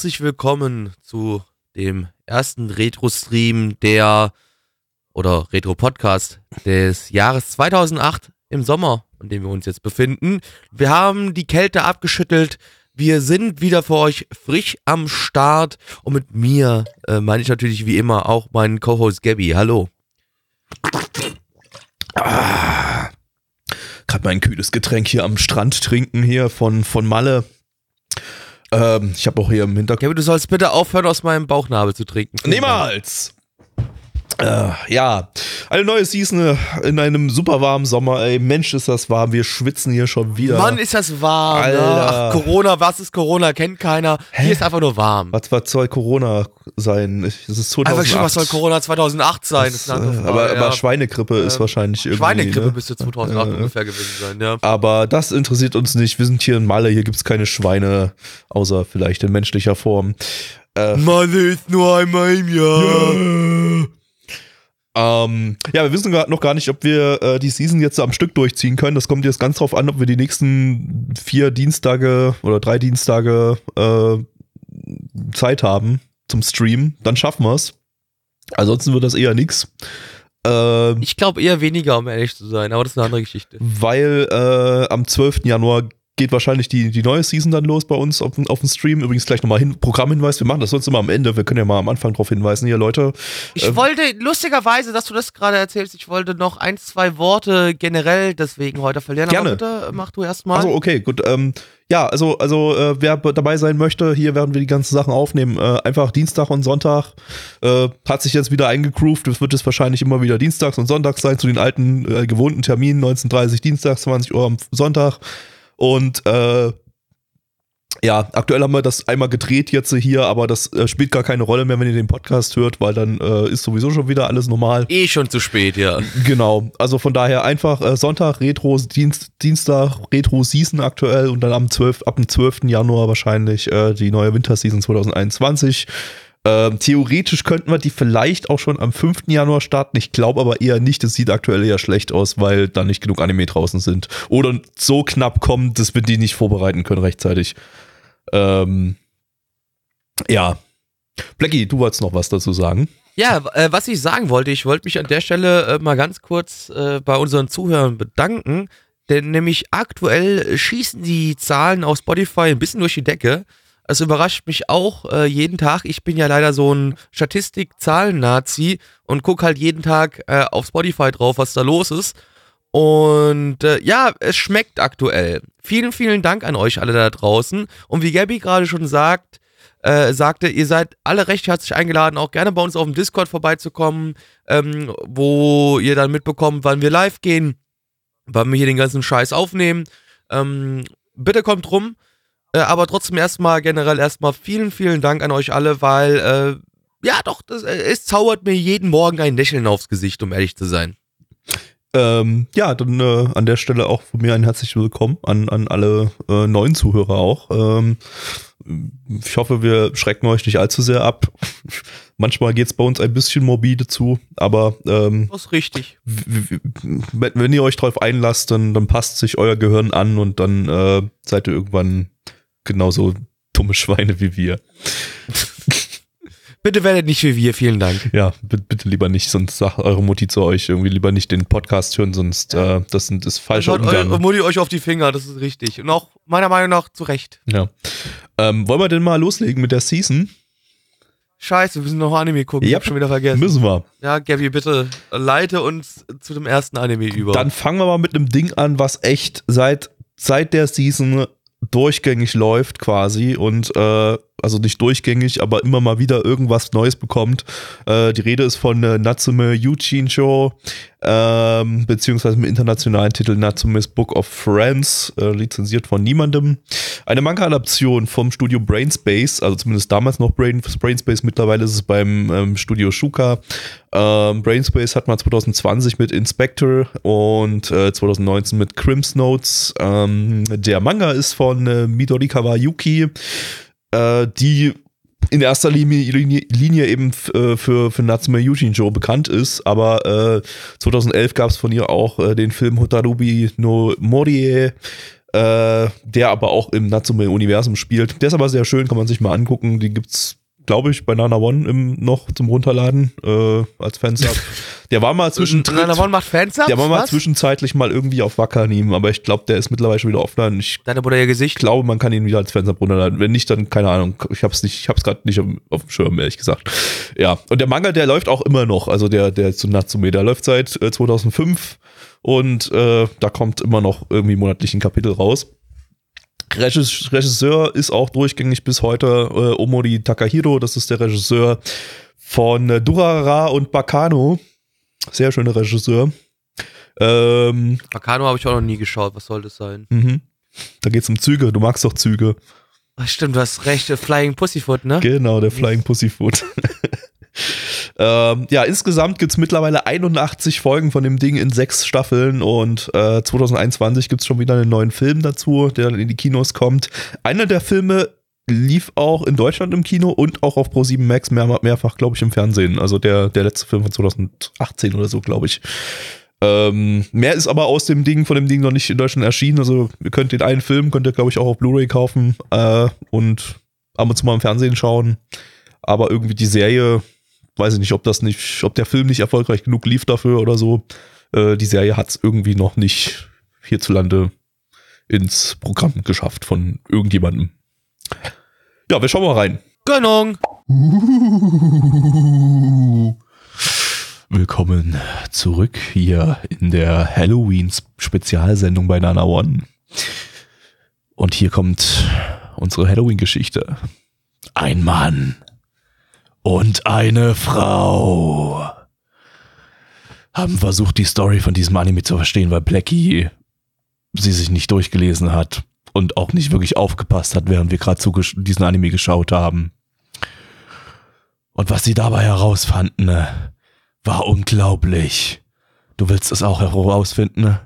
Herzlich willkommen zu dem ersten Retro-Stream der oder Retro-Podcast des Jahres 2008 im Sommer, in dem wir uns jetzt befinden. Wir haben die Kälte abgeschüttelt. Wir sind wieder für euch frisch am Start. Und mit mir äh, meine ich natürlich wie immer auch meinen Co-Host Gabby. Hallo. Gerade mal ein kühles Getränk hier am Strand trinken hier von, von Malle. Ähm, ich habe auch hier im Hintergrund. Gabby, du sollst bitte aufhören, aus meinem Bauchnabel zu trinken. Niemals! Äh, ja, eine neue Season in einem super warmen Sommer. Ey, Mensch, ist das warm. Wir schwitzen hier schon wieder. Mann, ist das warm. Alter. Ne? Ach, Corona, was ist Corona? Kennt keiner. Hier ist einfach nur warm. was, was soll Corona sein? Das ist 2008. Einfach schon, was soll Corona 2008 sein? Das, andere äh, aber, ja. aber Schweinegrippe ist Ähm, wahrscheinlich irgendwie. Schweinegrippe ne? müsste 2008 Äh, ungefähr gewesen sein, ja. Aber das interessiert uns nicht. Wir sind hier in Malle. Hier gibt's keine Schweine, außer vielleicht in menschlicher Form. Mann ist nur einmal im Jahr. Ähm, ja, wir wissen noch gar nicht, ob wir äh, die Season jetzt am Stück durchziehen können. Das kommt jetzt ganz drauf an, ob wir die nächsten vier Dienstage oder drei Dienstage äh, Zeit haben zum Stream. Dann schaffen wir's. Ansonsten wird das eher nix. Ähm, Ich glaube eher weniger, um ehrlich zu sein, aber das ist eine andere Geschichte. weil äh, am 12. Januar geht wahrscheinlich die, die neue Season dann los bei uns auf, dem- auf dem Stream. Übrigens gleich nochmal hin, Programmhinweis. Wir machen das sonst immer am Ende. Wir können ja mal am Anfang drauf hinweisen. Hier, Leute, Ich Ähm, wollte, lustigerweise, dass du das gerade erzählst, ich wollte noch ein, zwei Worte generell deswegen heute verlieren. Gerne. Aber bitte, mach du erstmal. Also okay, gut. Ähm, ja, also also äh, wer dabei sein möchte, hier werden wir die ganzen Sachen aufnehmen. Äh, einfach Dienstag und Sonntag äh, hat sich jetzt wieder eingegroovt. Es wird es wahrscheinlich immer wieder Dienstags und Sonntags sein zu den alten äh, gewohnten Terminen 19:30 Dienstags, 20 Uhr am Sonntag und äh, ja, aktuell haben wir das einmal gedreht jetzt hier, aber das äh, spielt gar keine Rolle mehr, wenn ihr den Podcast hört, weil dann äh, ist sowieso schon wieder alles normal. eh schon zu spät, ja. Genau, also von daher einfach äh, Sonntag Retro, Dienst, Dienstag Retro Season aktuell und dann am 12, ab dem 12. Januar wahrscheinlich äh, die neue Winterseason 2021. Ähm, theoretisch könnten wir die vielleicht auch schon am 5. Januar starten. Ich glaube aber eher nicht. Es sieht aktuell eher schlecht aus, weil da nicht genug Anime draußen sind. Oder so knapp kommen, dass wir die nicht vorbereiten können rechtzeitig. Ähm, ja. Blackie, du wolltest noch was dazu sagen. Ja, äh, was ich sagen wollte, ich wollte mich an der Stelle äh, mal ganz kurz äh, bei unseren Zuhörern bedanken, denn nämlich aktuell schießen die Zahlen auf Spotify ein bisschen durch die Decke. Es überrascht mich auch äh, jeden Tag. Ich bin ja leider so ein Statistik-Zahlen-Nazi und gucke halt jeden Tag äh, auf Spotify drauf, was da los ist. Und äh, ja, es schmeckt aktuell. Vielen, vielen Dank an euch alle da draußen. Und wie Gabby gerade schon sagt, äh, sagte, ihr seid alle recht herzlich eingeladen, auch gerne bei uns auf dem Discord vorbeizukommen, ähm, wo ihr dann mitbekommt, wann wir live gehen, wann wir hier den ganzen Scheiß aufnehmen. Ähm, bitte kommt rum. Äh, aber trotzdem erstmal generell erstmal vielen, vielen Dank an euch alle, weil äh, ja doch, das, äh, es zaubert mir jeden Morgen ein Lächeln aufs Gesicht, um ehrlich zu sein. Ähm, ja, dann äh, an der Stelle auch von mir ein herzliches Willkommen an, an alle äh, neuen Zuhörer auch. Ähm, ich hoffe, wir schrecken euch nicht allzu sehr ab. Manchmal geht's bei uns ein bisschen morbide zu, aber ähm, Das ist richtig. wenn ihr euch drauf einlasst, dann, dann passt sich euer Gehirn an und dann äh, seid ihr irgendwann genauso dumme Schweine wie wir. Bitte werdet nicht wie wir, vielen Dank. Ja, bitte, lieber nicht, sonst sagt eure Mutti zu euch irgendwie lieber nicht den Podcast hören, sonst äh, das sind das falsche Umgang. eure Mutti euch auf die Finger, das ist richtig. Und auch meiner Meinung nach zu Recht. Ja. Ähm, wollen wir denn mal loslegen mit der Season? Scheiße, wir müssen noch Anime gucken. Ich Yep. hab schon wieder vergessen. Müssen wir. Ja, Gabby, bitte leite uns zu dem ersten Anime über. Dann fangen wir mal mit einem Ding an, was echt seit, seit der Season durchgängig läuft quasi und äh, also nicht durchgängig, aber immer mal wieder irgendwas Neues bekommt. Äh, die Rede ist von äh, Natsume Yuchin-Show, ähm, beziehungsweise im internationalen Titel Natsume's Book of Friends, äh, lizenziert von niemandem. Eine Manga-Adaption vom Studio Brainspace, also zumindest damals noch Brain, Brainspace, mittlerweile ist es beim ähm, Studio Shuka. Ähm, Brainspace hat mal 2020 mit Inspector und äh, 2019 mit Crimps Notes. Ähm, der Manga ist von äh, Midorikawa Yuki, äh, die in erster Linie, Linie, eben äh, für, für Natsume Yujinjo bekannt ist, aber äh, 2011 gab es von ihr auch äh, den Film Hotarubi no Morie, äh, der aber auch im Natsume-Universum spielt. Der ist aber sehr schön, kann man sich mal angucken. Die gibt's glaube ich, bei Nana One im, noch zum Runterladen äh, als Fansub. Der war mal zwischendrin. Nana One macht Fansubs? Der war mal Was? zwischenzeitlich mal irgendwie auf Wackernim, aber ich glaube, der ist mittlerweile schon wieder offline. Ich Deine Bruder ihr Gesicht. glaube, man kann ihn wieder als Fansub runterladen. Wenn nicht, dann keine Ahnung. Ich habe es nicht, ich habe es gerade nicht auf, auf dem Schirm, ehrlich gesagt. Ja, und der Manga, der läuft auch immer noch. Also der, der zu Natsume, der läuft seit äh, 2005 und äh, da kommt immer noch irgendwie monatlich ein Kapitel raus. Regis- Regisseur ist auch durchgängig bis heute äh, Omori Takahiro. Das ist der Regisseur von äh, Durara und Bakano. Sehr schöner Regisseur. Ähm, Bakano habe ich auch noch nie geschaut. Was soll das sein? mhm. Da geht's um Züge. Du magst doch Züge. Ach, stimmt, du hast recht. Flying Pussyfoot, ne? Genau, der Flying Pussyfoot. ähm, ja, insgesamt gibt's mittlerweile 81 Folgen von dem Ding in sechs Staffeln und äh, 2021 gibt's schon wieder einen neuen Film dazu, der dann in die Kinos kommt. Einer der Filme lief auch in Deutschland im Kino und auch auf Pro7 Max mehr, mehrfach, glaube ich, im Fernsehen. Also der, der letzte Film von 2018 oder so, glaube ich. Ähm, mehr ist aber aus dem Ding, von dem Ding noch nicht in Deutschland erschienen. Also ihr könnt den einen Film, könnt ihr, glaube ich, auch auf Blu-ray kaufen äh, und ab und zu mal im Fernsehen schauen. Aber irgendwie die Serie, weiß ich nicht, ob das nicht, ob der Film nicht erfolgreich genug lief dafür oder so. Äh, die Serie hat es irgendwie noch nicht hierzulande ins Programm geschafft von irgendjemandem. Ja, wir schauen mal rein. Gönnung. Willkommen zurück hier in der Halloween-Spezialsendung bei Nana One. Und hier kommt unsere Halloween-Geschichte. Ein Mann und eine Frau haben versucht, die Story von diesem Anime zu verstehen, weil Blackie sie sich nicht durchgelesen hat und auch nicht wirklich aufgepasst hat, während wir gerade diesen Anime geschaut haben. Und was sie dabei herausfanden, ne, war unglaublich. Du willst es auch herausfinden? ne?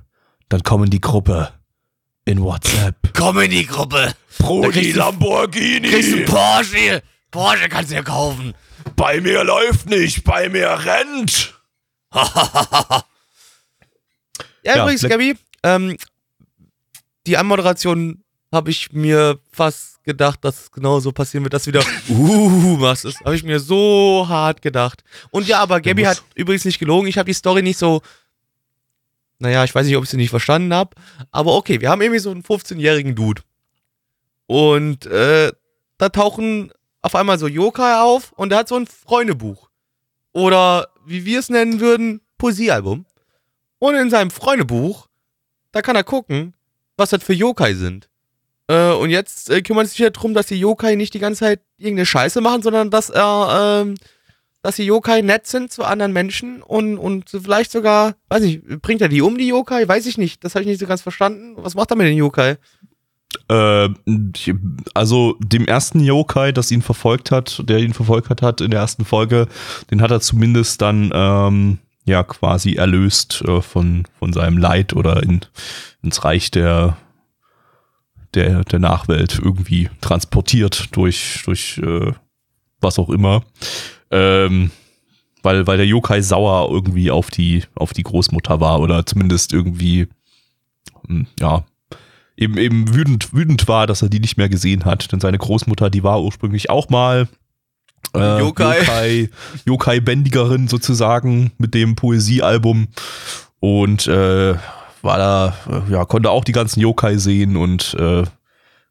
Dann komm in die Gruppe. In WhatsApp. Komm in die Gruppe. Brudi Lamborghini. Kriegst du Porsche. Porsche kannst du ja kaufen. Bei mir läuft nicht, bei mir rennt. Ja, Ja, übrigens, Gabi, ähm, die Anmoderation habe ich mir fast gedacht, dass es genau so passieren wird, dass wieder uh machst. Das habe ich mir so hart gedacht. Und ja, aber Gabi hat übrigens nicht gelogen. Ich habe die Story nicht so. Naja, ich weiß nicht, ob ich sie nicht verstanden habe. Aber okay, wir haben irgendwie so einen 15-jährigen Dude. Und äh, da tauchen auf einmal so Yokai auf und der hat so ein Freundebuch. Oder wie wir es nennen würden, Poesiealbum. Und in seinem Freundebuch, da kann er gucken, was das für Yokai sind. Äh, und jetzt äh, kümmert sich ja darum, dass die Yokai nicht die ganze Zeit irgendeine Scheiße machen, sondern dass er, ähm, dass die Yokai nett sind zu anderen Menschen und, und vielleicht sogar, weiß nicht, bringt er die um, die Yokai? Weiß ich nicht. Das habe ich nicht so ganz verstanden. Was macht er mit den Yokai? Äh, also dem ersten Yokai, das ihn verfolgt hat, der ihn verfolgt hat, in der ersten Folge, den hat er zumindest dann ähm, ja quasi erlöst äh, von von seinem Leid oder in, ins Reich der der der Nachwelt irgendwie transportiert durch durch äh, was auch immer. Ähm, weil, weil der Yokai sauer irgendwie auf die, auf die Großmutter war oder zumindest irgendwie, hm, ja, eben, eben wütend, wütend war, dass er die nicht mehr gesehen hat. Denn seine Großmutter, die war ursprünglich auch mal äh, Yokai. Yokai, Yokai-Bändigerin sozusagen mit dem Poesiealbum und äh, war da, äh, ja, konnte auch die ganzen Yokai sehen und äh,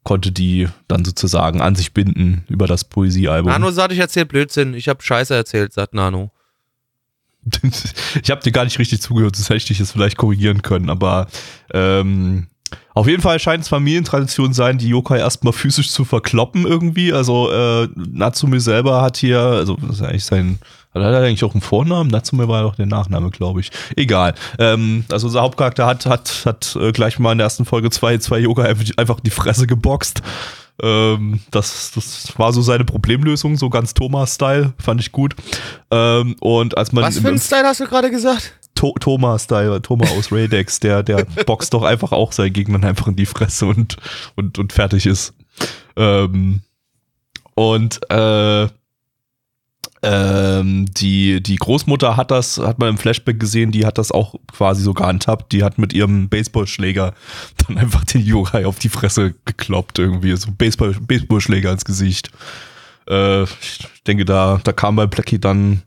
konnte die dann sozusagen an sich binden über das Poesiealbum. Nano sagt, ich erzähl Blödsinn. Ich habe Scheiße erzählt, sagt Nano. ich habe dir gar nicht richtig zugehört, das hätte ich dich jetzt vielleicht korrigieren können, aber ähm, Auf jeden Fall scheint es Familientradition sein, die Yokai erstmal physisch zu verkloppen irgendwie. Also äh, Natsume selber hat hier, also das ist eigentlich sein, hat er eigentlich auch einen Vornamen? Natsume war doch der Nachname, glaube ich. Egal. Ähm, also unser Hauptcharakter hat, hat, hat äh, gleich mal in der ersten Folge zwei, zwei Yokai einfach, einfach in die Fresse geboxt. Ähm, das, das war so seine Problemlösung, so ganz Thomas-Style, fand ich gut. Ähm, und als man Was für ein Style hast du gerade gesagt? To Thomas-Style, Thomas aus Raydex, der, der boxt doch einfach auch seinen Gegnern einfach in die Fresse und, und, und fertig ist. Ähm, und äh, ähm, die, die Großmutter hat das, hat man im Flashback gesehen, die hat das auch quasi so gehandhabt. Die hat mit ihrem Baseballschläger dann einfach den Yogai auf die Fresse gekloppt, irgendwie. So Baseball, Baseballschläger ins Gesicht. Äh, ich denke, da, da kam bei Blackie dann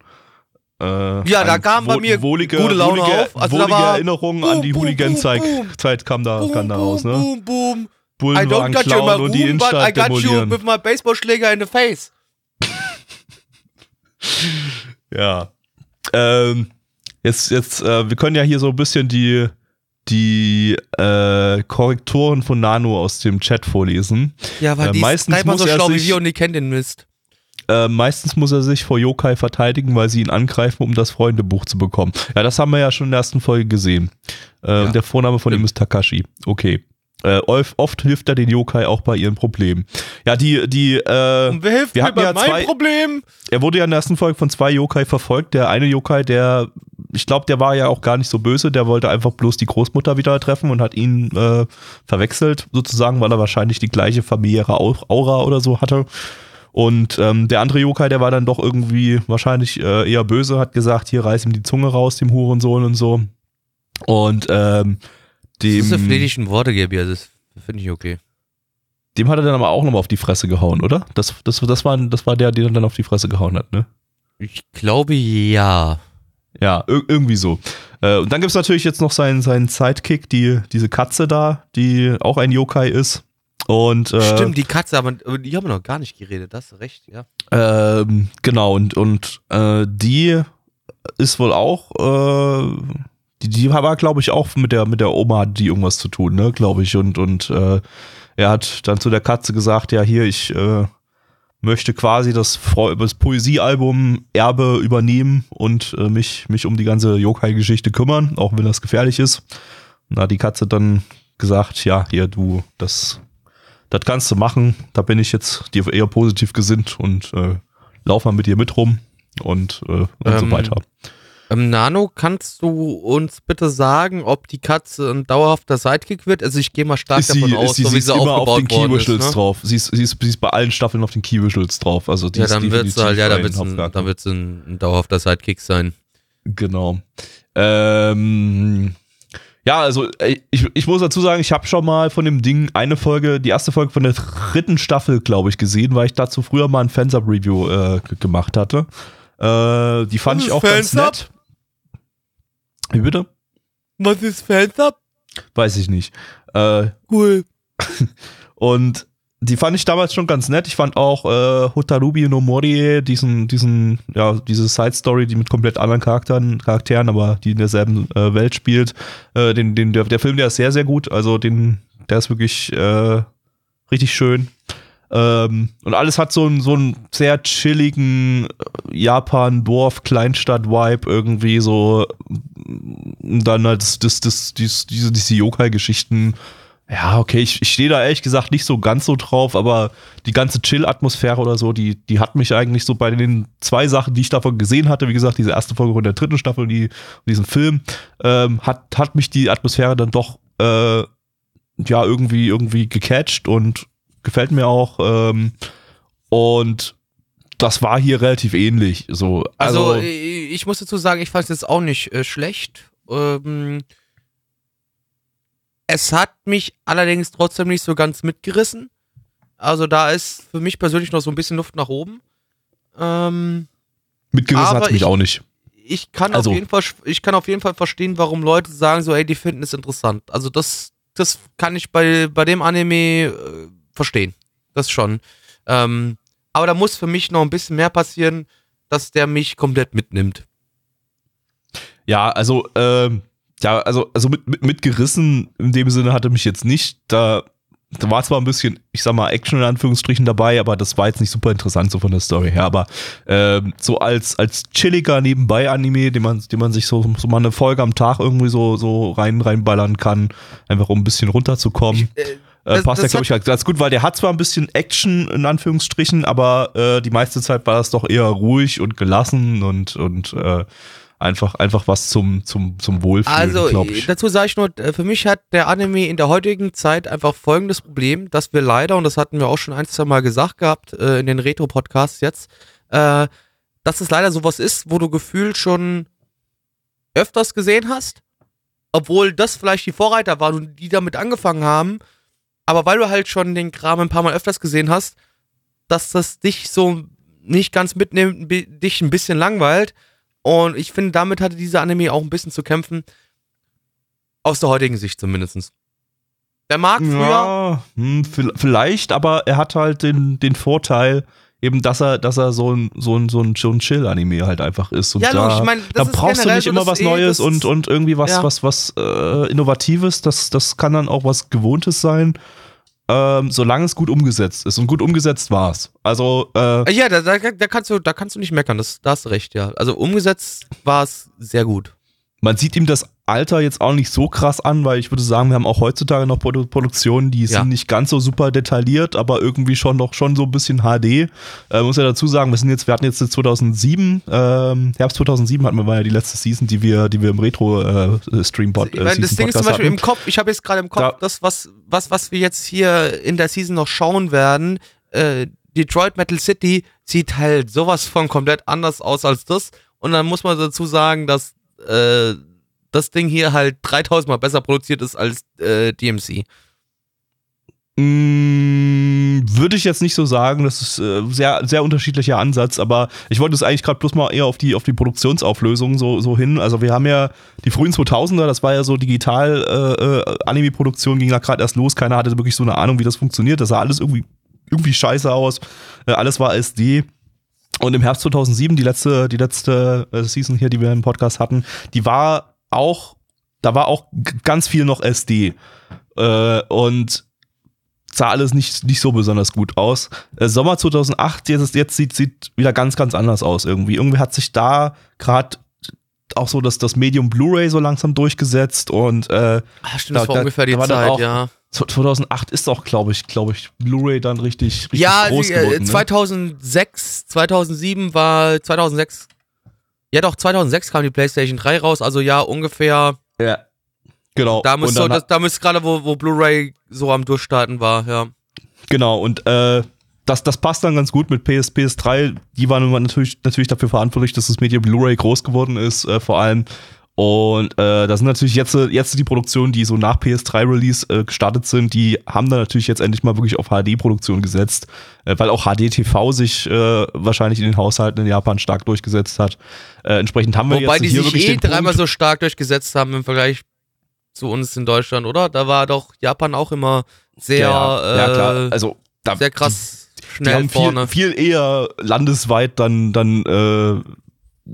äh, ja, da kam bei mir wohlige, gute Laune wohlige, auf. Also wohlige da war Erinnerungen boom, an die boom, Hooligan-Zeit boom, Zeit kam da, boom, kam da raus, ne? Boom, boom. I Bullenwagen don't got you in my die room, but I got you demolieren. with my Baseballschläger in the face. Ja. Ähm, jetzt, jetzt, äh, wir können ja hier so ein bisschen die, die äh, Korrektoren von Nano aus dem Chat vorlesen. Ja, weil Äh, die meistens ist muss so schlau wie wir und die kennt den Mist. Äh, meistens muss er sich vor Yokai verteidigen, weil sie ihn angreifen, um das Freundebuch zu bekommen. Ja, das haben wir ja schon in der ersten Folge gesehen. Äh, Ja. Der Vorname von ihm ist Takashi. Okay. Äh, oft, hilft er den Yokai auch bei ihren Problemen. Ja, die, die, äh, Und wer hilft wir mir bei ja meinem zwei- Problem? er wurde ja in der ersten Folge von zwei Yokai verfolgt. Der eine Yokai, der, ich glaube, der war ja auch gar nicht so böse, der wollte einfach bloß die Großmutter wieder treffen und hat ihn äh, verwechselt, sozusagen, weil er wahrscheinlich die gleiche familiäre Au- Aura oder so hatte. Und ähm, der andere Yokai, der war dann doch irgendwie wahrscheinlich äh, eher böse, hat gesagt, hier reiß ihm die Zunge raus, dem Hurensohn und so. Und ähm, dem, Das ist flehlichen Worte, Gabi, also das finde ich okay. dem hat er dann aber auch nochmal auf die Fresse gehauen, oder? Das, das, das, war, das war der, den er dann auf die Fresse gehauen hat, ne? Ich glaube ja. Ja, ir irgendwie so. Äh, und dann gibt's natürlich jetzt noch seinen, seinen Sidekick, die, diese Katze da, die auch ein Yokai ist. Und äh, Stimmt, die Katze, aber die haben wir noch gar nicht geredet, das ist recht, ja. ähm, genau, und, und äh, die ist wohl auch, äh, die, die war, glaube ich, auch mit der, mit der Oma hat die irgendwas zu tun, ne, glaube ich. Und, und äh, er hat dann zu der Katze gesagt, ja, hier, ich äh, möchte quasi das, das Poesiealbum Erbe übernehmen und äh, mich, mich um die ganze Yokai-Geschichte kümmern, auch wenn das gefährlich ist. Und da hat die Katze dann gesagt, ja, hier, du, das, das kannst du machen. Da bin ich jetzt dir eher positiv gesinnt und äh, lauf mal mit dir mit rum und, äh, und so Ähm, weiter. Ähm, Nano, kannst du uns bitte sagen, ob die Katze ein dauerhafter Sidekick wird? Also ich gehe mal stark Ist sie, davon ist aus, sie, so sie wie sie immer auf den. Key-Visuals Ne? drauf. Sie ist, sie, ist, sie ist bei allen Staffeln auf den Key-Visuals drauf. Also die Ja, dann wird's definitiv halt, ja, ein, Hauptcharakter. dann wird's ein, ein dauerhafter Sidekick sein. Genau. Ähm, ja, also äh, ich, ich muss dazu sagen, ich habe schon mal von dem Ding eine Folge, die erste Folge von der dritten Staffel, glaube ich, gesehen, weil ich dazu früher mal ein Fansub-Review äh, gemacht hatte. Äh, die fand ich auch ganz nett. Wie bitte? Was ist Fansub? Weiß ich nicht. Äh, Cool. Und die fand ich damals schon ganz nett. Ich fand auch äh, Hotarubi no Morie, diesen, diesen, ja, diese Side-Story, die mit komplett anderen Charakteren, Charakteren, aber die in derselben äh, Welt spielt. Äh, den, den, der, der Film, der ist sehr, sehr gut. Also den, der ist wirklich äh, richtig schön. Ähm, und alles hat so einen, so einen sehr chilligen äh, Japan-Dorf-Kleinstadt-Vibe irgendwie so. Und dann halt das, das, das, dies- diese, diese Yokai-Geschichten. Ja, okay, ich, ich stehe da ehrlich gesagt nicht so ganz so drauf, aber die ganze Chill-Atmosphäre oder so, die, die hat mich eigentlich so bei den zwei Sachen, die ich davon gesehen hatte, wie gesagt, diese erste Folge von der dritten Staffel und die, diesen Film, ähm, hat, hat mich die Atmosphäre dann doch äh, ja irgendwie, irgendwie gecatcht und gefällt mir auch. Ähm, und das war hier relativ ähnlich. So, Also, also, äh, ich muss dazu sagen, ich fand es jetzt auch nicht äh, schlecht. Ähm, es hat mich allerdings trotzdem nicht so ganz mitgerissen. Also da ist für mich persönlich noch so ein bisschen Luft nach oben. Ähm, mitgerissen hat mich ich- auch nicht. ich kann Also- auf jeden Fall, ich kann auf jeden Fall verstehen, warum Leute sagen so, ey, die finden es interessant. Also das, das kann ich bei, bei dem Anime äh, verstehen. Das schon. Ähm, aber da muss für mich noch ein bisschen mehr passieren, dass der mich komplett mitnimmt. Ja, also ähm, ja, also, also mit, mit, mitgerissen in dem Sinne hatte mich jetzt nicht. Da, da war zwar ein bisschen, ich sag mal, Action in Anführungsstrichen dabei, aber das war jetzt nicht super interessant so von der Story her. Aber ähm, so als, als chilliger Nebenbei-Anime, den man, den man sich so, so mal eine Folge am Tag irgendwie so, so rein, reinballern kann, einfach um ein bisschen runterzukommen. Äh, Äh, Das- passt ja, glaube ich, halt ganz gut, weil der hat zwar ein bisschen Action in Anführungsstrichen, aber äh, die meiste Zeit war das doch eher ruhig und gelassen und, und äh, einfach, einfach was zum, zum, zum Wohlfühlen, Also, glaube ich. dazu sage ich nur, äh, für mich hat der Anime in der heutigen Zeit einfach folgendes Problem, dass wir leider, und das hatten wir auch schon ein, zwei Mal gesagt gehabt äh, in den Retro-Podcasts jetzt, äh, dass es leider sowas ist, wo du gefühlt schon öfters gesehen hast, obwohl das vielleicht die Vorreiter waren und die damit angefangen haben, aber weil du halt schon den Kram ein paar Mal öfters gesehen hast, dass das dich so nicht ganz mitnimmt, dich ein bisschen langweilt. Und ich finde, damit hatte dieser Anime auch ein bisschen zu kämpfen. Aus der heutigen Sicht zumindest. Der mag früher. Ja, hm, vi- vielleicht, aber er hat halt den, den Vorteil, eben, dass er, dass er so ein, so ein, so ein, Chill-Anime halt einfach ist. Und Ja, da, logisch, ich meine, da brauchst du nicht immer was eh, Neues und, und irgendwie was, Ja. was, was äh, Innovatives. Das, das kann dann auch was Gewohntes sein. Ähm, solange es gut umgesetzt ist. Und gut umgesetzt war es. Also, äh, Ja, da, da, da, kannst du, da kannst du nicht meckern, das, da hast du recht, ja. Also umgesetzt war es sehr gut. Man sieht ihm das Alter jetzt auch nicht so krass an, weil ich würde sagen, wir haben auch heutzutage noch Produ Produktionen, die Ja. sind nicht ganz so super detailliert, aber irgendwie schon noch schon so ein bisschen HD. Äh, muss ja dazu sagen, wir sind jetzt, wir hatten jetzt 2007, ähm, Herbst 2007 hatten wir war ja die letzte Season, die wir, die wir im Retro äh, Stream Pod, äh, das Ding ist zum Beispiel im hatten. Kopf, ich habe jetzt gerade im Kopf, Da- das, was, was, was wir jetzt hier in der Season noch schauen werden, äh, Detroit Metal City sieht halt sowas von komplett anders aus als das. Und dann muss man dazu sagen, dass äh, das Ding hier halt 3000 Mal besser produziert ist als äh, DMC. Mm, Würde ich jetzt nicht so sagen, das ist äh, sehr, sehr unterschiedlicher Ansatz, aber ich wollte es eigentlich gerade bloß mal eher auf die, auf die Produktionsauflösung so, so hin. Also wir haben ja die frühen 2000er, das war ja so digital äh, äh, ging da gerade erst los, keiner hatte wirklich so eine Ahnung, wie das funktioniert, das sah alles irgendwie, irgendwie scheiße aus, äh, alles war SD. Und im Herbst 2007, die letzte, die letzte äh, Season hier, die wir im Podcast hatten, die war auch, da war auch ganz viel noch SD. Äh, und sah alles nicht, nicht so besonders gut aus. Äh, Sommer 2008, jetzt, jetzt sieht, sieht wieder ganz, ganz anders aus irgendwie. Irgendwie hat sich da gerade auch so das, das Medium Blu-ray so langsam durchgesetzt und äh, Ah, stimmt, Da- das war da- ungefähr die Zeit, auch- ja. 2008 ist auch, glaube ich, glaube ich, Blu-ray dann richtig, richtig Ja, groß die, äh, geworden. ne? 2006, 2007 war 2006. Ja, doch 2006 kam die PlayStation 3 raus, also ja ungefähr. Ja. Genau. Da müsste dann das, da müsste gerade wo, wo Blu-ray so am Durchstarten war, ja. Genau, und äh, das, das passt dann ganz gut mit PS, PS3. Die waren natürlich, natürlich dafür verantwortlich, dass das Medium Blu-ray groß geworden ist, äh, vor allem. Und äh, das sind natürlich jetzt, jetzt die Produktionen, die so nach PS3-Release äh, gestartet sind, die haben dann natürlich jetzt endlich mal wirklich auf HD-Produktion gesetzt, äh, weil auch HD-TV sich äh, wahrscheinlich in den Haushalten in Japan stark durchgesetzt hat. Äh, entsprechend haben wir Wobei jetzt die hier sich wirklich eh dreimal so stark durchgesetzt haben im Vergleich zu uns in Deutschland, oder? Da war doch Japan auch immer sehr, ja, ja, klar. äh, Also, da, sehr krass die schnell haben vorne. Viel, viel eher landesweit dann, dann äh,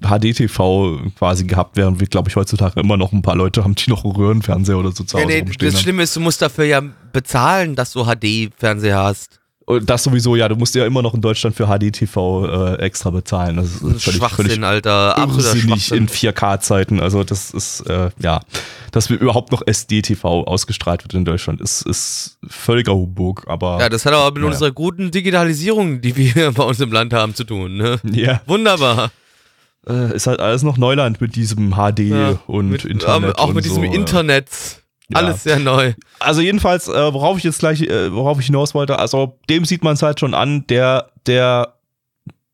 HDTV quasi gehabt, während wir, glaube ich, heutzutage immer noch ein paar Leute haben, die noch einen Röhrenfernseher oder so zu Hause nee, rumstehen das haben. Schlimme ist, du musst dafür ja bezahlen, dass du HD-Fernseher hast. Und das sowieso, ja, du musst ja immer noch in Deutschland für HDTV äh, extra bezahlen. Das ist Das ist völlig, Schwachsinn, völlig Alter. Irrsinnig in 4K-Zeiten. Also das ist, äh, ja, dass wir überhaupt noch SD-TV ausgestrahlt wird in Deutschland, ist, ist völliger Humbug, aber Ja, das hat aber mit Ja. unserer guten Digitalisierung, die wir bei uns im Land haben, zu tun. Ne? ja, Wunderbar. Äh, ist halt alles noch Neuland mit diesem HD Ja, und mit, Internet. ähm, auch und mit diesem so, ja. Internet. Alles sehr neu. Also jedenfalls, äh, worauf ich jetzt gleich, äh, worauf ich hinaus wollte, also dem sieht man es halt schon an, der, der,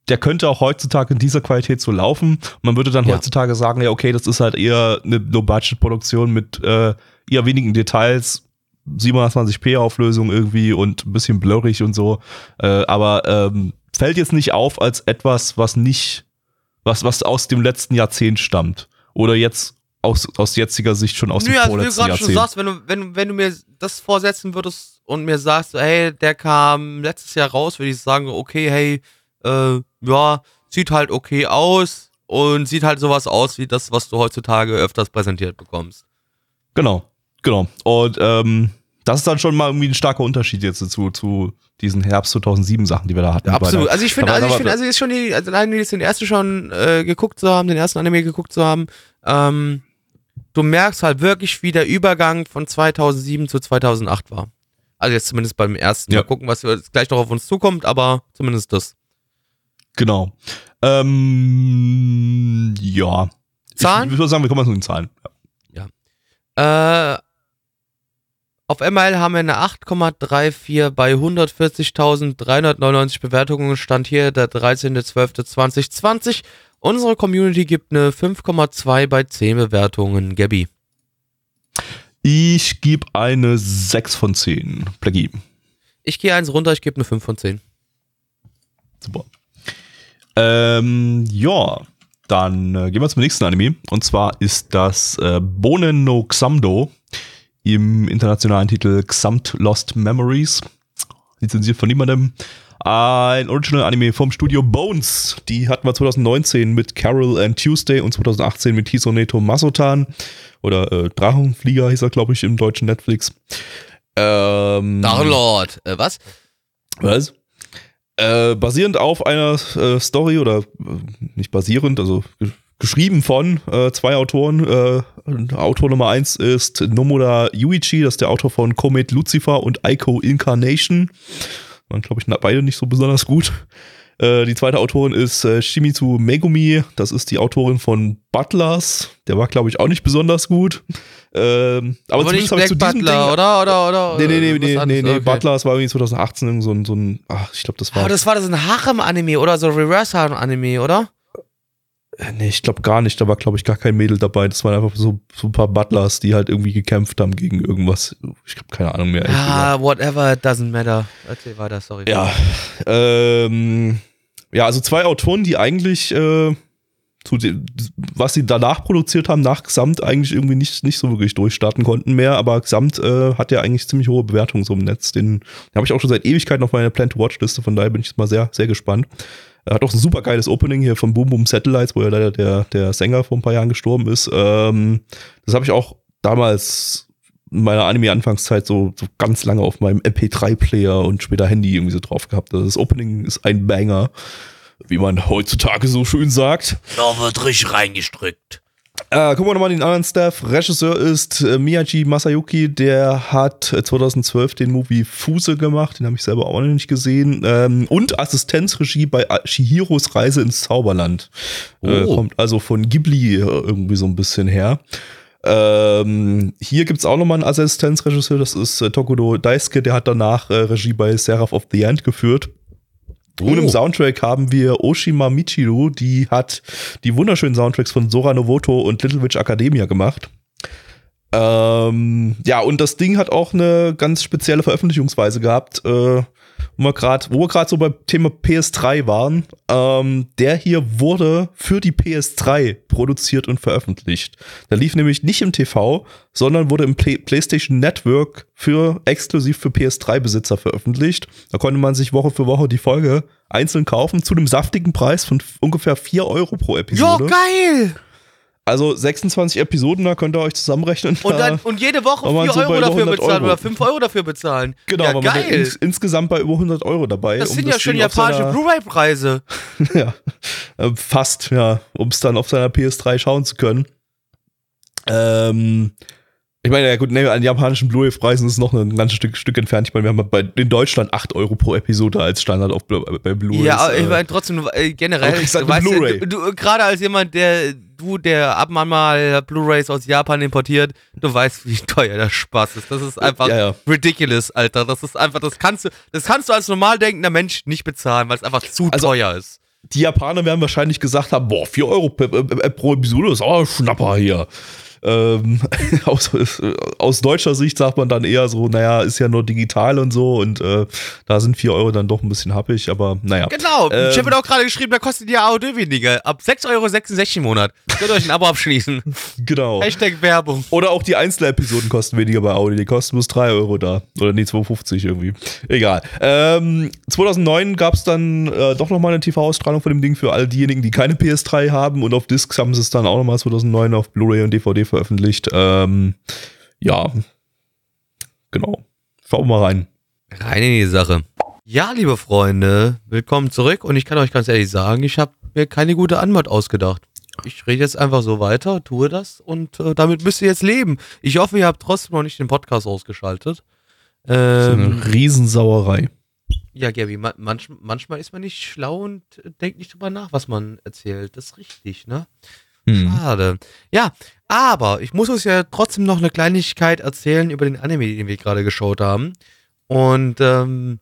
der könnte auch heutzutage in dieser Qualität so laufen. Man würde dann Ja. heutzutage sagen, ja, okay, das ist halt eher eine Low-Budget-Produktion mit äh, eher wenigen Details, 720p-Auflösung irgendwie und ein bisschen blurrig und so. Äh, aber ähm, fällt jetzt nicht auf als etwas, was nicht, was, was aus dem letzten Jahrzehnt stammt. Oder jetzt aus, aus jetziger Sicht schon aus Nö, dem also vorletzten gerade schon Jahrzehnt. sagst, wenn du, wenn, wenn du mir das vorsetzen würdest und mir sagst, hey, der kam letztes Jahr raus, würde ich sagen, okay, hey, äh, ja, sieht halt okay aus und sieht halt sowas aus wie das, was du heutzutage öfters präsentiert bekommst. Genau, genau. Und ähm, das ist dann schon mal irgendwie ein starker Unterschied jetzt zu, zu diesen Herbst 2007 Sachen, die wir da hatten. Ja, absolut. Also ich finde, also ich finde, also jetzt schon die, also allein jetzt den ersten schon äh, geguckt zu haben, den ersten Anime geguckt zu haben, ähm, du merkst halt wirklich, wie der Übergang von 2007 zu 2008 war. Also jetzt zumindest beim ersten. Ja. Mal gucken, was jetzt gleich noch auf uns zukommt, aber zumindest das. Genau. Ähm, ja. Zahlen? Ich, ich würde sagen, wir kommen mal zu den Zahlen. Äh, auf ML haben wir eine 8,34 bei 140.399 Bewertungen. Stand hier der 13.12.2020. Unsere Community gibt eine 5,2 bei 10 Bewertungen. Gabby. Ich gebe eine 6 von 10. Plaggy. Ich gehe eins runter, ich gebe eine 5 von 10. Super. Ähm, ja, dann äh, gehen wir zum nächsten Anime. Und zwar ist das äh, Bonen no Xamdo im internationalen Titel Xamt Lost Memories. Lizenziert von niemandem. Ein Original-Anime vom Studio Bones. Die hatten wir 2019 mit Carol and Tuesday und 2018 mit Hisoneto Masotan. Oder äh, Drachenflieger hieß er, glaube ich, im deutschen Netflix. Ähm, Darlord. Äh, was? was? Äh, basierend auf einer äh, Story oder äh, nicht basierend, also geschrieben von äh, zwei Autoren. Äh, Autor Nummer eins ist Nomura Yuichi, das ist der Autor von Comet Lucifer und Ico Incarnation. Waren, glaube ich, beide nicht so besonders gut. Äh, die zweite Autorin ist äh, Shimizu Megumi, das ist die Autorin von Butlers. Der war, glaube ich, auch nicht besonders gut. Ähm, aber, Aber nicht zumindest habe ich zu diesem Butler, Ding, oder? Oder, oder? Nee, nee, nee, nee, nee, anderes? nee. Okay. Butlers war irgendwie 2018 irgend so ein, so ein ach, ich glaube, das war. Aber das war das ein Harem-Anime oder so Reverse-Harem-Anime, oder? Äh, nee, ich glaube gar nicht. Da war, glaube ich, gar kein Mädel dabei. Das waren einfach so, so ein paar Butlers, die halt irgendwie gekämpft haben gegen irgendwas. Ich habe keine Ahnung mehr. ehrlich gesagt. Ah, whatever, it doesn't matter. Erzähl weiter, sorry. Ja, ähm, ja, also zwei Autoren, die eigentlich, äh, zu dem, was sie danach produziert haben, nach Gesamt eigentlich irgendwie nicht, nicht so wirklich durchstarten konnten mehr, aber Gesamt äh, hat ja eigentlich ziemlich hohe Bewertungen so im Netz. Den, den habe ich auch schon seit Ewigkeiten auf meiner Plan-to-Watch-Liste, von daher bin ich jetzt mal sehr, sehr gespannt. Er hat auch ein super geiles Opening hier von Boom Boom Satellites, wo ja leider der, der Sänger vor ein paar Jahren gestorben ist. Ähm, das habe ich auch damals in meiner Anime-Anfangszeit so, so ganz lange auf meinem MP3-Player und später Handy irgendwie so drauf gehabt. Also das Opening ist ein Banger, wie man heutzutage so schön sagt. Da wird richtig reingestrickt. Äh, gucken wir nochmal den anderen Staff. Regisseur ist äh, Miyaji Masayuki, der hat äh, 2012 den Movie Fuse gemacht, den habe ich selber auch noch nicht gesehen. Ähm, und Assistenzregie bei A- Chihiros Reise ins Zauberland. Äh, Oh. kommt also von Ghibli äh, irgendwie so ein bisschen her. Ähm, hier gibt's auch nochmal einen Assistenzregisseur, das ist äh, Tokudo Daisuke, der hat danach äh, Regie bei Seraph of the End geführt. Und im Oh. Soundtrack haben wir Oshima Michiru, die hat die wunderschönen Soundtracks von Sora Novoto und Little Witch Academia gemacht. Ähm, ja, und das Ding hat auch eine ganz spezielle Veröffentlichungsweise gehabt, äh, wo wir gerade so beim Thema PS3 waren. Ähm, der hier wurde für die PS3 produziert und veröffentlicht. Der lief nämlich nicht im TV, sondern wurde im Play PlayStation Network für exklusiv für PS3-Besitzer veröffentlicht. Da konnte man sich Woche für Woche die Folge einzeln kaufen zu einem saftigen Preis von ungefähr 4 Euro pro Jo, Episode. geil! Also 26 Episoden, da könnt ihr euch zusammenrechnen. Und, dann, und jede Woche war man 4 so Euro dafür 100 bezahlen Euro. oder 5 Euro dafür bezahlen. Genau, ja, aber man ist geil. ins, insgesamt bei über 100 Euro dabei. Das um sind ja schon japanische Blu-ray-Preise. ja, äh, fast, ja, um es dann auf seiner PS3 schauen zu können. Ähm, ich meine, ja gut, ne, an japanischen Blu-ray-Preisen ist noch ein ganzes Stück, Stück entfernt. Ich meine, wir haben bei, in Deutschland 8 Euro pro Episode als Standard auf, bei Blu-rays. Ja, aber ich äh, meine trotzdem, äh, generell, eine weißt, ja, Blu-ray. du, du, gerade als jemand, der, du, der ab und mal Blu-Rays aus Japan importiert, du weißt, wie teuer der Spaß ist. Das ist einfach Ja, ja. ridiculous, Alter. Das ist einfach, das kannst du, das kannst du als normal denkender Mensch nicht bezahlen, weil es einfach zu Also- teuer ist. die Japaner werden wahrscheinlich gesagt haben, boah, 4 Euro pro, äh, pro Episode ist auch ein Schnapper hier. Ähm, aus, aus deutscher Sicht sagt man dann eher so, naja, ist ja nur digital und so und äh, da sind 4 Euro dann doch ein bisschen happig, aber naja. Genau, Ähm, ich habe auch gerade geschrieben, da kostet die AOD weniger. Ab 6,66 Euro im Monat. Könnt ihr euch ein Abo abschließen. Genau. Hashtag Werbung. Oder auch die Einzelepisoden kosten weniger bei Audi. Die kosten bloß 3 Euro da. Oder nee, 2,50 irgendwie. Egal. Ähm, 2009 gab es dann äh, doch nochmal eine TV-Ausstrahlung von dem Ding für all diejenigen, die keine PS3 haben. Und auf Discs haben sie es dann auch nochmal 2009 auf Blu-ray und DVD veröffentlicht. Ähm, ja, genau. Schauen wir mal rein. Rein in die Sache. Ja, liebe Freunde, willkommen zurück und ich kann euch ganz ehrlich sagen, ich habe mir keine gute Antwort ausgedacht. Ich rede jetzt einfach so weiter, tue das und äh, damit müsst ihr jetzt leben. Ich hoffe, ihr habt trotzdem noch nicht den Podcast ausgeschaltet. Das ist Ähm, eine Riesensauerei. ja, Gabi, man, manch, manchmal ist man nicht schlau und äh, denkt nicht drüber nach, was man erzählt. Das ist richtig, ne? Hm. Schade. Ja, aber ich muss uns ja trotzdem noch eine Kleinigkeit erzählen über den Anime, den wir gerade geschaut haben. Und ähm,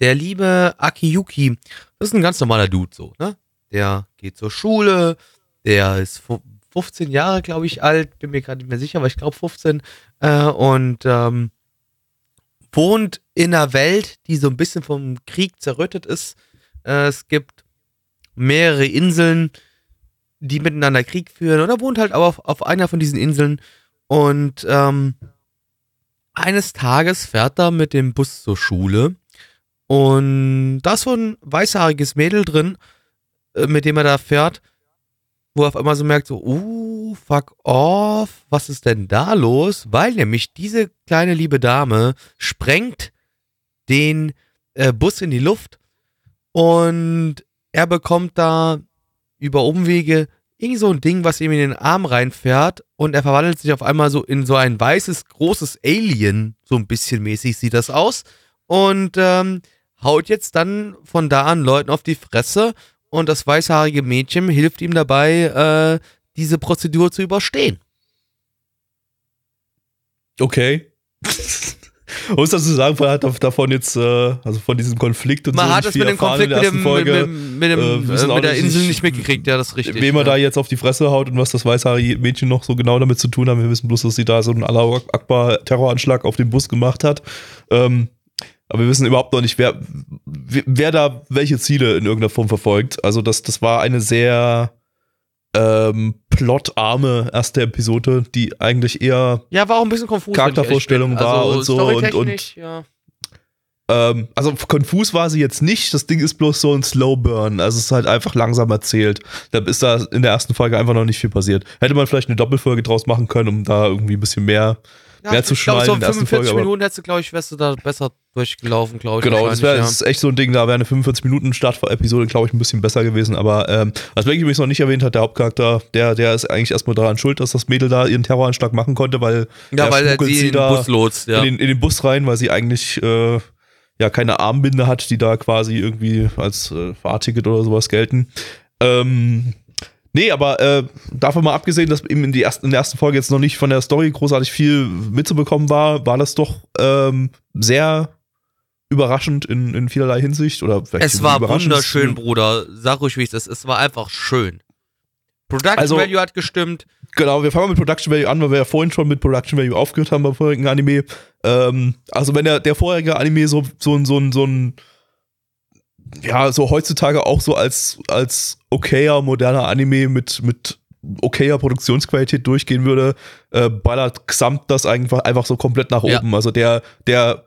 der liebe Akiyuki, das ist ein ganz normaler Dude so, ne? Der geht zur Schule, der ist fu- 15 Jahre, glaube ich, alt, bin mir gerade nicht mehr sicher, aber ich glaube 15. Äh, und ähm, wohnt in einer Welt, die so ein bisschen vom Krieg zerrüttet ist. Äh, es gibt mehrere Inseln, die miteinander Krieg führen. Und er wohnt halt aber auf, auf einer von diesen Inseln. Und ähm, eines Tages fährt er mit dem Bus zur Schule. Und da ist so ein weißhaariges Mädel drin, äh, mit dem er da fährt, wo er auf einmal so merkt, so, uh, fuck off, was ist denn da los? Weil nämlich diese kleine liebe Dame sprengt den äh, Bus in die Luft und er bekommt da über Umwege irgend so ein Ding, was ihm in den Arm reinfährt und er verwandelt sich auf einmal so in so ein weißes, großes Alien, so ein bisschen mäßig sieht das aus und ähm, haut jetzt dann von da an Leuten auf die Fresse und das weißhaarige Mädchen hilft ihm dabei, äh, diese Prozedur zu überstehen. Okay. Muss dazu sagen, man hat davon jetzt, äh, also von diesem Konflikt und Man so hat nicht das viel mit dem Konflikt der mit, dem, Folge. mit, mit, dem, Äh, äh, mit der Insel ich- nicht mitgekriegt, ja, das ist richtig. Wem er ja. da jetzt auf die Fresse haut und was das weißhaarige Mädchen noch so genau damit zu tun hat. Wir wissen bloß, dass sie da so einen Allah Akbar Terroranschlag auf den Bus gemacht hat. Ähm, aber wir wissen überhaupt noch nicht, wer, wer wer da welche Ziele in irgendeiner Form verfolgt. Also das, das war eine sehr ähm, plotarme erste Episode, die eigentlich eher Ja, war auch ein bisschen konfus. Charaktervorstellung war und so und- storytechnisch, ja. Ähm, also konfus war sie jetzt nicht. Das Ding ist bloß so ein Slow Burn. Also es ist halt einfach langsam erzählt. Da ist da in der ersten Folge einfach noch nicht viel passiert. Hätte man vielleicht eine Doppelfolge draus machen können, um da irgendwie ein bisschen mehr. Ja, Mehr zu ich glaub, schneiden So in der ersten 45 Folge, Minuten hättest du, glaube ich, wärst du da besser durchgelaufen, glaube ich. Genau, das wäre ist echt so ein Ding, da wäre eine 45 Minuten Startepisode, glaube ich, ein bisschen besser gewesen. Aber ähm, was Becky übrigens noch nicht erwähnt hat, der Hauptcharakter, der, der ist eigentlich erstmal daran schuld, dass das Mädel da ihren Terroranschlag machen konnte, weil ja. Ja, er weil er sie in den da Bus lotst, ja. in, den, in den Bus rein, weil sie eigentlich äh, ja keine Armbinde hat, die da quasi irgendwie als äh, Fahrticket oder sowas gelten. Ähm, nee, aber äh, davon mal abgesehen, dass eben in, die ersten, in der ersten Folge jetzt noch nicht von der Story großartig viel mitzubekommen war, war das doch ähm, sehr überraschend in, in vielerlei Hinsicht. Oder vielleicht Es war wunderschön, Bruder. Sag ruhig, wie es ist. Es war einfach schön. Production Also- Value hat gestimmt. Genau, wir fangen mit Production Value an, weil wir ja vorhin schon mit Production Value aufgehört haben beim vorigen Anime. Ähm, also wenn der, der vorherige Anime so, so, ein- so, ein- so ein, ja, so heutzutage auch so als, als okayer, moderner Anime mit, mit okayer Produktionsqualität durchgehen würde, äh, ballert Xamt das einfach, einfach so komplett nach Ja. oben. Also der, der,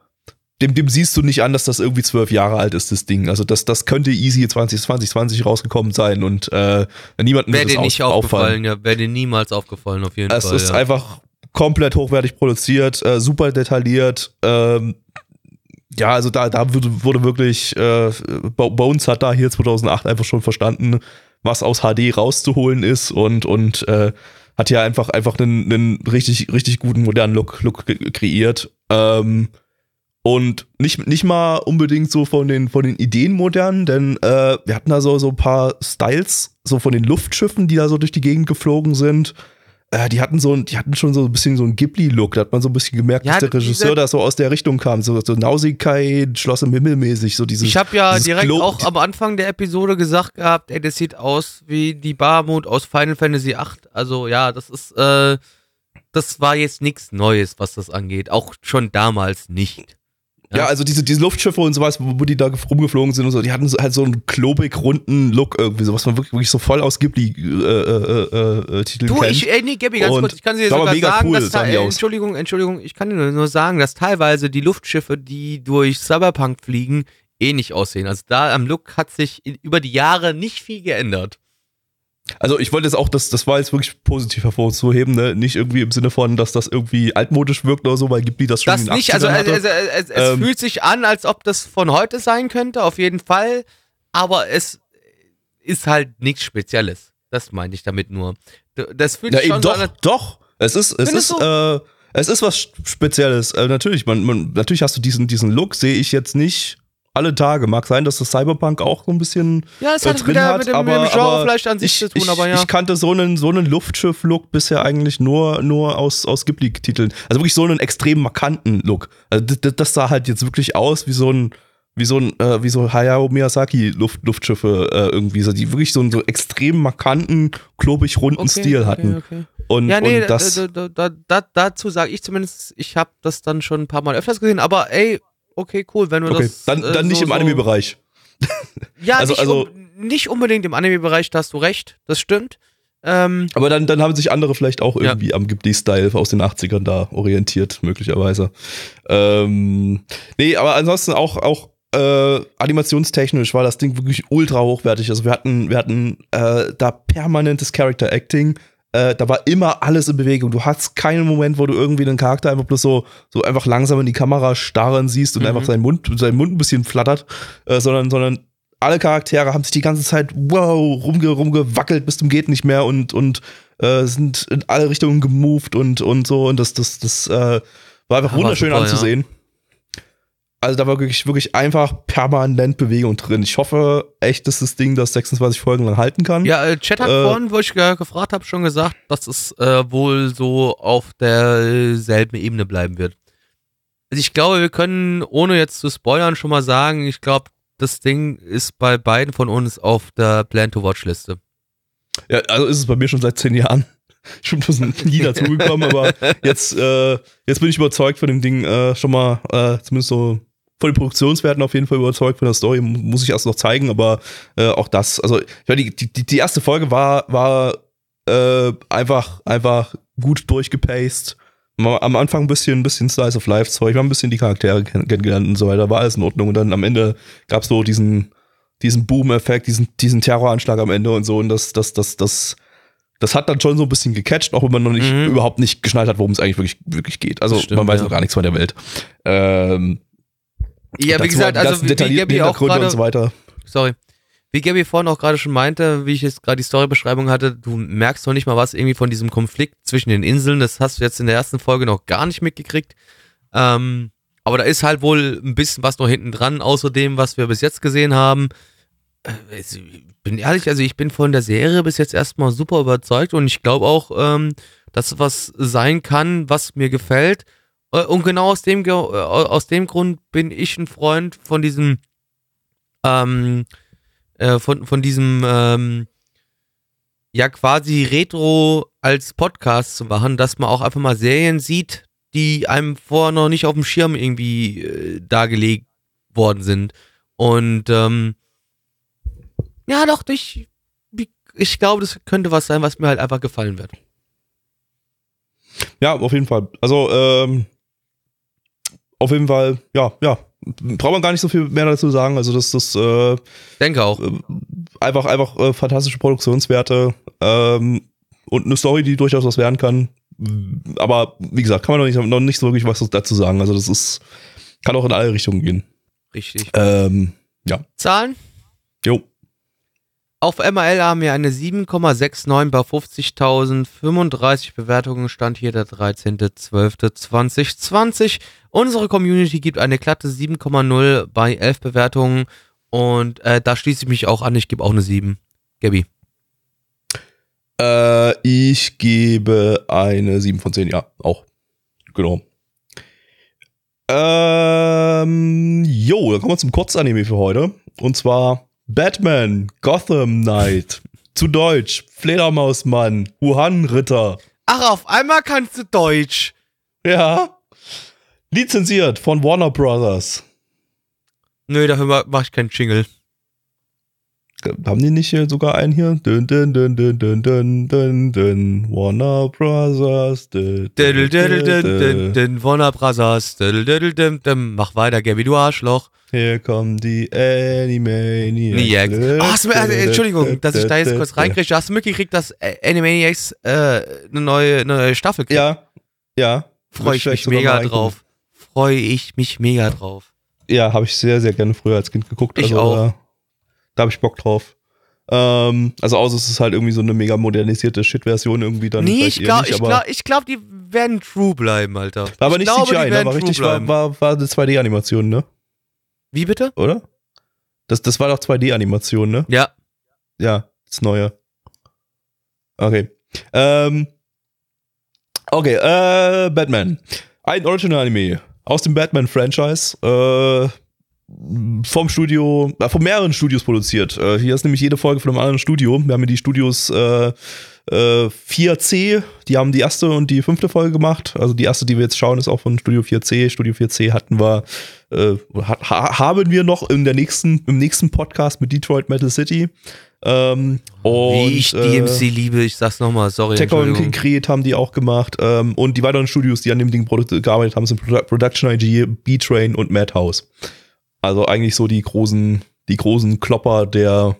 dem, dem siehst du nicht an, dass das irgendwie zwölf Jahre alt ist, das Ding. Also das, das könnte easy 20, 2020 rausgekommen sein und äh, niemandem Wäre dir nicht aufgefallen, ja. Wäre dir niemals aufgefallen, auf jeden es Fall. ist ja. einfach komplett hochwertig produziert, äh, super detailliert. Ähm, ja, also da, da wurde, wirklich, äh, Bo- Bones hat da hier 2008 einfach schon verstanden, was aus HD rauszuholen ist und, und äh, hat hier einfach, einfach einen, einen richtig, richtig guten modernen Look, Look kreiert. Ähm, und nicht, nicht mal unbedingt so von den, von den Ideen modern, denn äh, wir hatten da so, so ein paar Styles, so von den Luftschiffen, die da so durch die Gegend geflogen sind. Äh, die hatten so ein- die hatten schon so ein bisschen so einen Ghibli-Look. Da hat man so ein bisschen gemerkt, Ja, dass der Regisseur da so aus der Richtung kam. So, so Nausicaä, Schloss im Himmel mäßig. So dieses, Ich habe ja direkt Glo- auch am Anfang der Episode gesagt gehabt, ey, das sieht aus wie die Barmut aus Final Fantasy VIII. Also ja, das ist, äh, das war jetzt nichts Neues, was das angeht. Auch schon damals nicht. Ja, also diese, diese Luftschiffe und sowas, wo, wo die da rumgeflogen sind und so, die hatten so, halt so einen klobig runden Look irgendwie, so was man wirklich, wirklich so voll aus Ghibli-Titeln äh, äh, äh, Titeln Du, kennt. ich, ey, nee, Gabby, ganz Und kurz, ich kann dir sogar mega sagen, cool, dass, die äh. Entschuldigung, Entschuldigung, ich kann dir nur sagen, dass teilweise die Luftschiffe, die durch Cyberpunk fliegen, ähnlich aussehen. Also da am Look hat sich in, über die Jahre nicht viel geändert. Also ich wollte jetzt auch, das, das war jetzt wirklich positiv hervorzuheben, ne? Nicht irgendwie im Sinne von, dass das irgendwie altmodisch wirkt oder so, weil Ghibli das schon Das in den nicht, also 80ern es, hatte. es, es, es Ähm. fühlt sich an, als ob das von heute sein könnte, auf jeden Fall. Aber es ist halt nichts Spezielles. Das meine ich damit nur. Das fühlt Ja, sich schon so doch, an. doch. Es ist, es ist, äh, es ist was Spezielles. Äh, natürlich, man, man, natürlich hast du diesen, diesen Look, sehe ich jetzt nicht alle Tage. Mag sein, dass das Cyberpunk auch so ein bisschen Ja, es äh, hat wieder hat, mit dem, aber, mit dem Genre vielleicht an sich ich, zu tun, ich, aber ja. ich kannte so einen, so einen Luftschiff-Look bisher eigentlich nur, nur aus, aus Ghibli-Titeln. Also wirklich so einen extrem markanten Look. Also das, das sah halt jetzt wirklich aus wie so ein, wie so ein, äh, wie so Hayao Miyazaki Luft, Luftschiffe äh, irgendwie, so, die wirklich so einen so extrem markanten, klobig runden Stil hatten. okay. Und, Ja, nee, und das, da, da, da, da, dazu sage ich zumindest, ich habe das dann schon ein paar Mal öfters gesehen, aber ey, okay, cool, wenn du okay, das. dann, äh, dann nicht so- im so- Anime-Bereich. Ja, Also- nicht, also- nicht unbedingt im Anime-Bereich, da hast du recht, das stimmt. Ähm, Aber dann, dann haben sich andere vielleicht auch Ja. irgendwie am Ghibli-Style aus den 80ern da orientiert, möglicherweise. Ähm, nee, aber ansonsten auch, auch äh, animationstechnisch war das Ding wirklich ultra hochwertig. Also wir hatten, wir hatten äh, da permanentes Character Acting. Äh, da war immer alles in Bewegung. Du hattest keinen Moment, wo du irgendwie einen Charakter einfach bloß so, so einfach langsam in die Kamera starren siehst und Mhm. einfach seinen Mund, sein Mund ein bisschen flattert, äh, sondern, sondern alle Charaktere haben sich die ganze Zeit wow rumge, rumgewackelt bis zum geht nicht mehr und und äh, sind in alle Richtungen gemoved und und so und das das das äh, war einfach Ja, war wunderschön super, anzusehen. Also da war wirklich wirklich einfach permanent Bewegung drin. Ich hoffe echt, dass das Ding das 26 Folgen lang halten kann. ja, äh, Chat hat Äh, vorhin, wo ich ge gefragt habe, schon gesagt, dass es äh, wohl so auf derselben Ebene bleiben wird. Also ich glaube, wir können, ohne jetzt zu spoilern, schon mal sagen, ich glaube, das Ding ist bei beiden von uns auf der Plan-to-Watch-Liste. Ja, also ist es bei mir schon seit zehn Jahren. Ich bin bloß nie dazugekommen, aber jetzt, äh, jetzt bin ich überzeugt von dem Ding äh, schon mal, äh, zumindest so von den Produktionswerten auf jeden Fall überzeugt von der Story, mu- muss ich erst noch zeigen, aber äh, auch das, also ich meine, die, die, die erste Folge war, war äh, einfach, einfach gut durchgepaced. Am Anfang ein bisschen, ein bisschen Slice of Life Zeug, wir haben ein bisschen die Charaktere kenn- kennengelernt und so weiter, war alles in Ordnung und dann am Ende gab es so diesen, diesen Boom-Effekt, diesen, diesen Terroranschlag am Ende und so und das, das, das, das, das hat dann schon so ein bisschen gecatcht, auch wenn man noch nicht, Mhm. überhaupt nicht geschnallt hat, worum es eigentlich wirklich, wirklich geht. Also stimmt, man weiß ja. noch gar nichts von der Welt. Ähm, Ja, wie gesagt, also wie Gabi auch gerade so weiter. sorry. Wie Gabby vorhin auch gerade schon meinte, wie ich jetzt gerade die Storybeschreibung hatte, du merkst noch nicht mal was irgendwie von diesem Konflikt zwischen den Inseln. Das hast du jetzt in der ersten Folge noch gar nicht mitgekriegt. Ähm, aber da ist halt wohl ein bisschen was noch hinten dran, außer dem, was wir bis jetzt gesehen haben. Äh, Ich bin ehrlich, also ich bin von der Serie bis jetzt erstmal super überzeugt und ich glaube auch, ähm, dass was sein kann, was mir gefällt. Äh, Und genau aus dem, äh, aus dem Grund bin ich ein Freund von diesem ähm, äh, von, von diesem ähm, ja quasi Retro als Podcast zu machen, dass man auch einfach mal Serien sieht, die einem vorher noch nicht auf dem Schirm irgendwie äh, dargelegt worden sind. Und ähm, ja, doch, ich, ich glaube, das könnte was sein, was mir halt einfach gefallen wird. Ja, auf jeden Fall. Also, ähm, auf jeden Fall, ja, ja. Braucht man gar nicht so viel mehr dazu sagen. Also, das ist äh, Denke auch. einfach, einfach äh, fantastische Produktionswerte ähm, und eine Story, die durchaus was werden kann. Aber wie gesagt, kann man noch nicht, noch nicht so wirklich was dazu sagen. Also, das ist, kann auch in alle Richtungen gehen. Richtig. Ähm, ja. Zahlen? Jo. Auf MRL haben wir eine 7,69 bei 50.035 Bewertungen. Stand hier der 13.12.2020. Unsere Community gibt eine glatte 7,0 bei 11 Bewertungen. Und äh, da schließe ich mich auch an. Ich gebe auch eine 7. Gabi. Äh, ich gebe eine 7 von 10, ja, auch. Genau. Ähm, jo, dann kommen wir zum Kurzanime für heute. Und zwar Batman, Gotham Knight. Zu Deutsch, Fledermausmann, Wuhan-Ritter. Ach, auf einmal kannst du Deutsch. Ja. Lizenziert von Warner Brothers. Nö, dafür ma- mach ich keinen Jingle. Haben die nicht hier sogar einen hier? Dun, dun, dun, dun, dun, dun, dun, dun. Warner Brothers. Dun, dun, dun. Warner Brothers. Mach weiter, Gabby, du Arschloch. Hier kommen die Animaniacs. Niac. Oh, hast du, mir- also, Entschuldigung, dass ich da jetzt kurz reinkriege. Hast du mitgekriegt, dass äh, Animaniacs äh, eine, neue, eine neue Staffel kriegt? Ja, ja. Freue ich mich mega drauf. Freue ich mich mega drauf. Ja, habe ich sehr, sehr gerne früher als Kind geguckt. Ich also, auch. Da, habe ich Bock drauf. Ähm, also außer es ist halt irgendwie so eine mega modernisierte Shit-Version irgendwie dann. nee, ich glaube, ich aber- glaub, ich glaub, die werden true bleiben, Alter. War aber ich nicht glaube, CGI, die ne? War richtig, war, war, war eine 2D-Animation, ne? Wie bitte? Oder? Das, das war doch 2D-Animation, ne? Ja. Ja, das Neue. Okay. Ähm, okay, äh, Batman. Ein Original-Anime aus dem Batman-Franchise. Äh, vom Studio, äh, von mehreren Studios produziert. Äh, hier ist nämlich jede Folge von einem anderen Studio. Wir haben hier die Studios äh, äh, 4C, die haben die erste und die fünfte Folge gemacht. Also die erste, die wir jetzt schauen, ist auch von Studio 4C. Studio 4C hatten wir, äh, ha ha haben wir noch in der nächsten, im nächsten Podcast mit Detroit Metal City. Ähm, und, Wie ich äh, DMC liebe, ich sag's nochmal, sorry. Tech und. Create haben die auch gemacht. Ähm, und die weiteren Studios, die an dem Ding gearbeitet haben, sind Produ Production IG, B-Train und Madhouse. Also eigentlich so die großen, die großen Klopper der,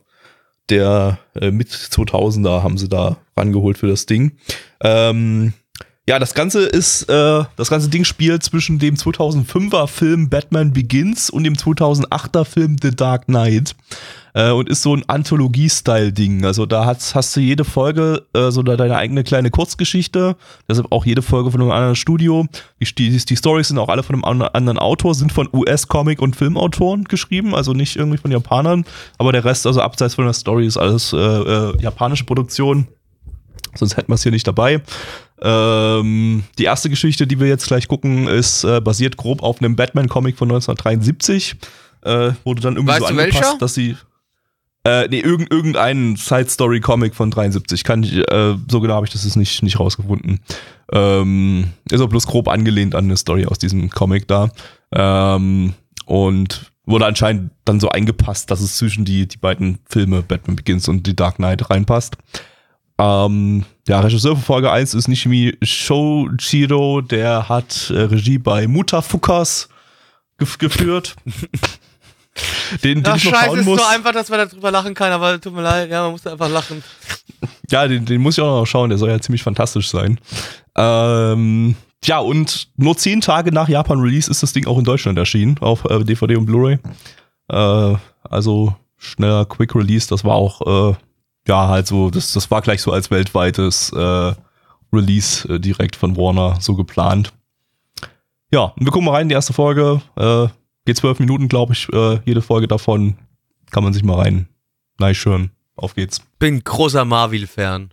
der äh, mit 2000er haben sie da rangeholt für das Ding. Ähm, ja, das Ganze ist, äh, das ganze Ding spielt zwischen dem 2005er Film Batman Begins und dem 2008er Film The Dark Knight äh, und ist so ein Anthologie-Style-Ding. Also da hast, hast du jede Folge äh, so deine eigene kleine Kurzgeschichte, deshalb auch jede Folge von einem anderen Studio. Die, die, die Stories sind auch alle von einem an- anderen Autor, sind von US-Comic- und Filmautoren geschrieben, also nicht irgendwie von Japanern, aber der Rest, also abseits von der Story, ist alles äh, äh, japanische Produktion. Sonst hätten wir es hier nicht dabei. Ähm, die erste Geschichte, die wir jetzt gleich gucken, ist äh, basiert grob auf einem Batman-Comic von 1973. Äh, wurde dann irgendwie Weißt so angepasst, welcher? dass sie. Äh, nee, irgend, irgendein Side-Story-Comic von 73. Kann ich, äh, so genau habe ich das jetzt nicht, nicht rausgefunden. Ähm, ist auch bloß grob angelehnt an eine Story aus diesem Comic da. Ähm, und wurde anscheinend dann so eingepasst, dass es zwischen die, die beiden Filme Batman Begins und The Dark Knight reinpasst. Ähm, ja, Regisseur für Folge 1 ist Nishimi Shoichiro, der hat äh, Regie bei Mutafukas gef geführt. den, den Ach, ich noch scheiße, schauen ist muss. so einfach, dass man darüber lachen kann, aber tut mir leid, ja, man muss einfach lachen. Ja, den, den muss ich auch noch schauen, der soll ja ziemlich fantastisch sein. Ähm, ja, und nur zehn Tage nach Japan-Release ist das Ding auch in Deutschland erschienen, auf äh, DVD und Blu-ray. Äh, also schneller Quick Release, das war auch, äh, ja, halt so, das, das war gleich so als weltweites äh, Release äh, direkt von Warner so geplant. Ja, und wir gucken mal rein in die erste Folge. Äh, geht zwölf Minuten, glaube ich, äh, jede Folge davon. Kann man sich mal rein hören. Auf geht's. Bin großer Marvel-Fan.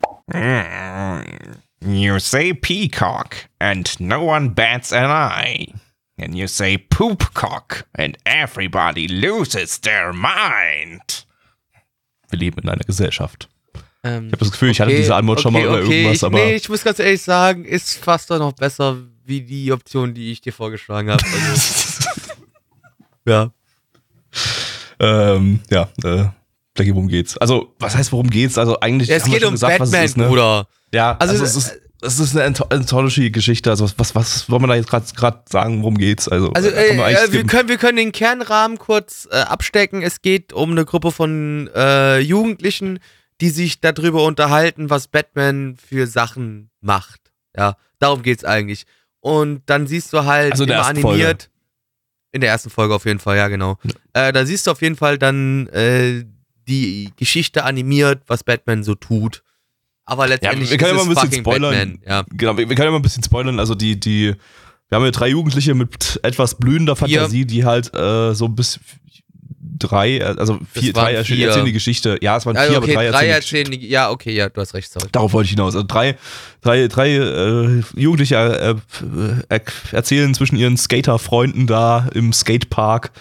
You say peacock, and no one bats an eye. And you say poopcock, and everybody loses their mind. Wir leben in einer Gesellschaft. Ähm, Ich habe das Gefühl, ich hatte diese Antwort schon mal oder irgendwas, ich, aber Nee, ich muss ganz ehrlich sagen, ist fast doch noch besser wie die Option, die ich dir vorgeschlagen habe. Also, ja. ähm, ja, äh, Blackie, worum geht's? Also, was heißt, worum geht's? Also, eigentlich Es haben wir geht schon um gesagt, was es Batman, ist, ne? Bruder. Ja, Also, also, es, ist, es ist eine Anth- Anthology-Geschichte. Also, was, was, was wollen wir da jetzt gerade sagen, worum geht's? Also, Also äh, kann äh, äh, wir, können, wir können den Kernrahmen kurz äh, abstecken. Es geht um eine Gruppe von äh, Jugendlichen, die sich darüber unterhalten, was Batman für Sachen macht. Ja, darum geht's eigentlich. Und dann siehst du halt Also in der immer ersten animiert. In der ersten Folge auf jeden Fall, ja, genau. Äh, da siehst du auf jeden Fall dann die Geschichte animiert, was Batman so tut. Aber letztendlich wir können ist ja mal ein bisschen spoilern. Batman. Ja. Genau, wir, wir können ja mal ein bisschen spoilern. Also, die, die, wir haben ja drei Jugendliche mit etwas blühender. Fantasie, die halt äh, so bis drei, äh, also vier, drei erzählen vier. erzählen die Geschichte. Ja, es waren Also, vier, okay, aber drei, drei erzählen die erzählen die, Ja, okay, ja, du hast recht, sorry. Darauf wollte ich hinaus. Also drei, drei, drei äh, Jugendliche äh, äh, erzählen zwischen ihren Skater-Freunden da im Skatepark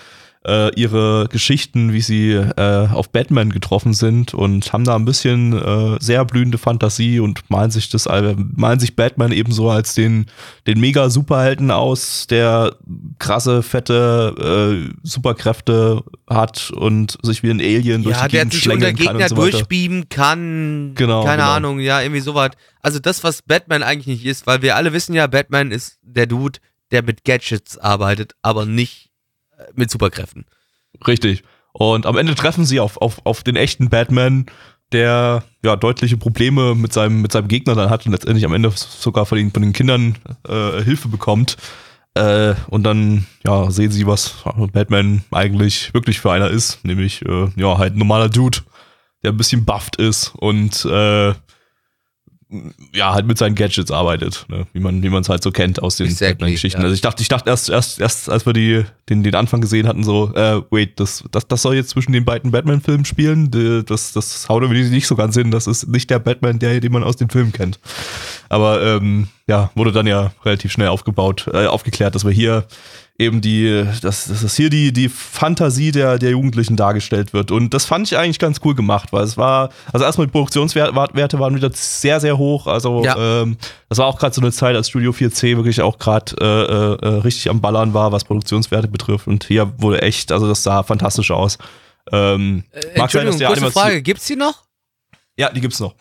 äh, ihre Geschichten, wie sie äh, auf Batman getroffen sind und haben da ein bisschen äh, sehr blühende Fantasie und malen sich das, malen sich Batman ebenso als den, den mega Superhelden aus, der krasse, fette äh, Superkräfte hat und sich wie ein Alien durch Ja, die der Gegend sich unter kann Gegner und so durchbeamen kann. Genau, Keine genau. Ahnung, ja, irgendwie sowas. Also das, was Batman eigentlich nicht ist, weil wir alle wissen ja, Batman ist der Dude, der mit Gadgets arbeitet, aber nicht mit Superkräften. Richtig. Und am Ende treffen sie auf, auf, auf den echten Batman, der ja deutliche Probleme mit seinem, mit seinem Gegner dann hat und letztendlich am Ende sogar von den, von den Kindern äh, Hilfe bekommt. Äh, und dann ja, sehen sie, was Batman eigentlich wirklich für einer ist, nämlich äh, ja, halt ein normaler Dude, der ein bisschen bufft ist und äh, ja, halt mit seinen Gadgets arbeitet, ne? wie man wie man es halt so kennt aus den Exactly, Batman-Geschichten. ja. Also ich dachte, ich dachte erst, erst, erst, als wir die, den, den Anfang gesehen hatten, so, äh, wait, das, das, das soll jetzt zwischen den beiden Batman-Filmen spielen. Die- Das, das haut irgendwie nicht so ganz hin. Das ist nicht der Batman, der, den man aus den Filmen kennt. Aber ähm, ja, wurde dann ja relativ schnell aufgebaut, äh, aufgeklärt, dass wir hier eben die, dass, dass das hier die, die Fantasie der, der Jugendlichen dargestellt wird. Und das fand ich eigentlich ganz cool gemacht, weil es war, also erstmal die Produktionswerte waren wieder sehr, sehr hoch. Also Ja. ähm, das war auch gerade so eine Zeit, als Studio 4C wirklich auch gerade äh, äh, richtig am Ballern war, was Produktionswerte betrifft. Und hier wurde echt, also das sah fantastisch aus. Ähm, mag sein, dass die kurze Frage, gibt's die noch? Ja, die gibt's noch.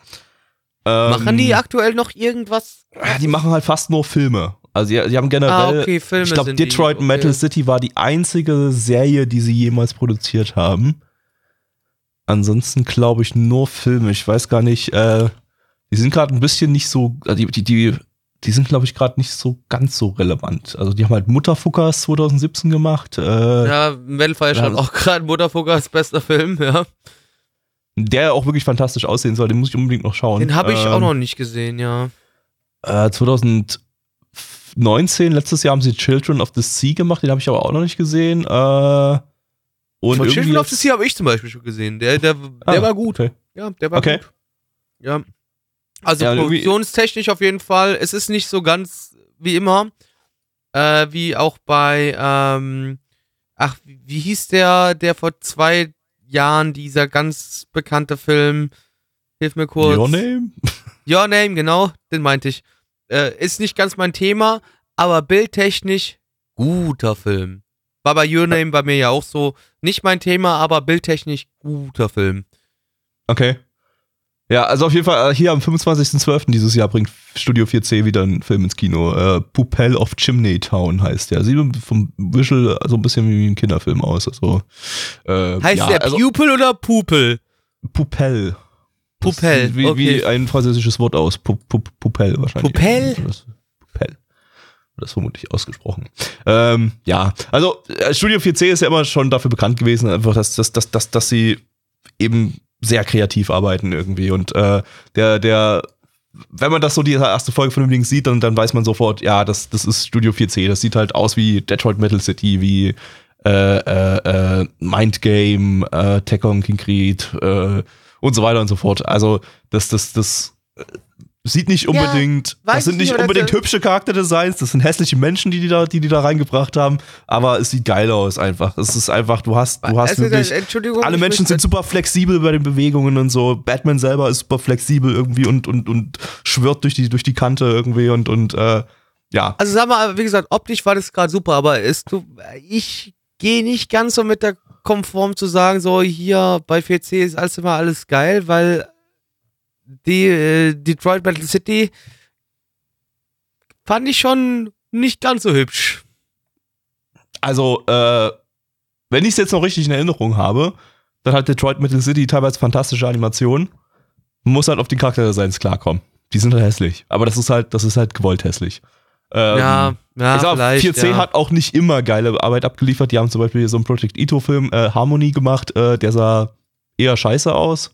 Ähm, Machen die aktuell noch irgendwas? ja, die machen halt fast nur Filme. Also die, die haben generell, Ah, okay, Filme ich glaube, sind die, Detroit okay. Metal City war die einzige Serie, die sie jemals produziert haben. Ansonsten glaube ich nur Filme. Ich weiß gar nicht, äh, die sind gerade ein bisschen nicht so, äh, die, die, die, die sind glaube ich gerade nicht so ganz so relevant. Also die haben halt Mutterfuckers 2017 gemacht. Äh, Ja, Metal Fire Ja, auch gerade Mutterfuckers bester Film, ja. Der auch wirklich fantastisch aussehen soll, den muss ich unbedingt noch schauen. Den habe ich Ähm, auch noch nicht gesehen, ja. Äh, 2019, letztes Jahr haben sie Children of the Sea gemacht, den habe ich aber auch noch nicht gesehen. Äh, und Von Children of the Sea habe ich zum Beispiel schon gesehen. Der, der, der Ah, war gut. Okay. Ja, der war Okay. gut. Ja. Also Ja, produktionstechnisch auf jeden Fall. Es ist nicht so ganz wie immer, äh, wie auch bei, ähm, ach, wie hieß der, der vor zwei Jahren, dieser ganz bekannte Film, hilf mir kurz. Your Name? Your Name, genau, den meinte ich. Äh, ist nicht ganz mein Thema, aber bildtechnisch guter Film. War bei Your Name bei mir ja auch so. Nicht mein Thema, aber bildtechnisch guter Film. Okay. Ja, also auf jeden Fall, äh, hier am 25.12. dieses Jahr bringt Studio 4C wieder einen Film ins Kino. Äh, Pupel of Chimney Town heißt der. Sieht vom Visual so ein bisschen wie ein Kinderfilm aus. Also, äh, Heißt ja, der also, Pupil oder Pupil? Pupel. Pupel, Wie, okay. wie ein französisches Wort aus. Pu, pu, Pupel wahrscheinlich. Pupel? Das, Pupel. Das vermutlich ausgesprochen. Ähm, ja, also äh, Studio 4C ist ja immer schon dafür bekannt gewesen, einfach, dass, dass, dass, dass, dass sie eben sehr kreativ arbeiten irgendwie. Und äh, der, der, wenn man das so die erste Folge von dem Ding sieht, dann, dann weiß man sofort, ja, das, das ist Studio 4C. Das sieht halt aus wie Detroit Metal City, wie äh, äh, äh, Mind Game, äh, Tekken King Creed äh, und so weiter und so fort. Also das, das, das äh, sieht nicht unbedingt, weiß das sind ich nicht nicht, unbedingt hübsche Charakterdesigns, das sind hässliche Menschen, die die da, die die da reingebracht haben, aber es sieht geil aus einfach. Es ist einfach, du hast, du hast Also, wirklich, Entschuldigung. alle Menschen sind super flexibel bei den Bewegungen und so. Batman selber ist super flexibel irgendwie und, und, und schwirrt durch die, durch die Kante irgendwie und, und äh, ja. Also sag mal, wie gesagt, optisch war das gerade super, aber ist du, ich gehe nicht ganz so mit der Konform zu sagen, so hier bei 4C ist alles immer alles geil, weil die äh, Detroit Battle City fand ich schon nicht ganz so hübsch. Also, äh, wenn ich es jetzt noch richtig in Erinnerung habe, dann hat Detroit Metal City teilweise fantastische Animationen. Man muss halt auf die Charakterdesigns klarkommen. Die sind halt hässlich. Aber das ist halt, das ist halt gewollt hässlich. Ähm, ja, ja, ich sag, vielleicht. 4C ja. hat auch nicht immer geile Arbeit abgeliefert. Die haben zum Beispiel so einen Project Ito-Film äh, Harmony gemacht, äh, der sah eher scheiße aus.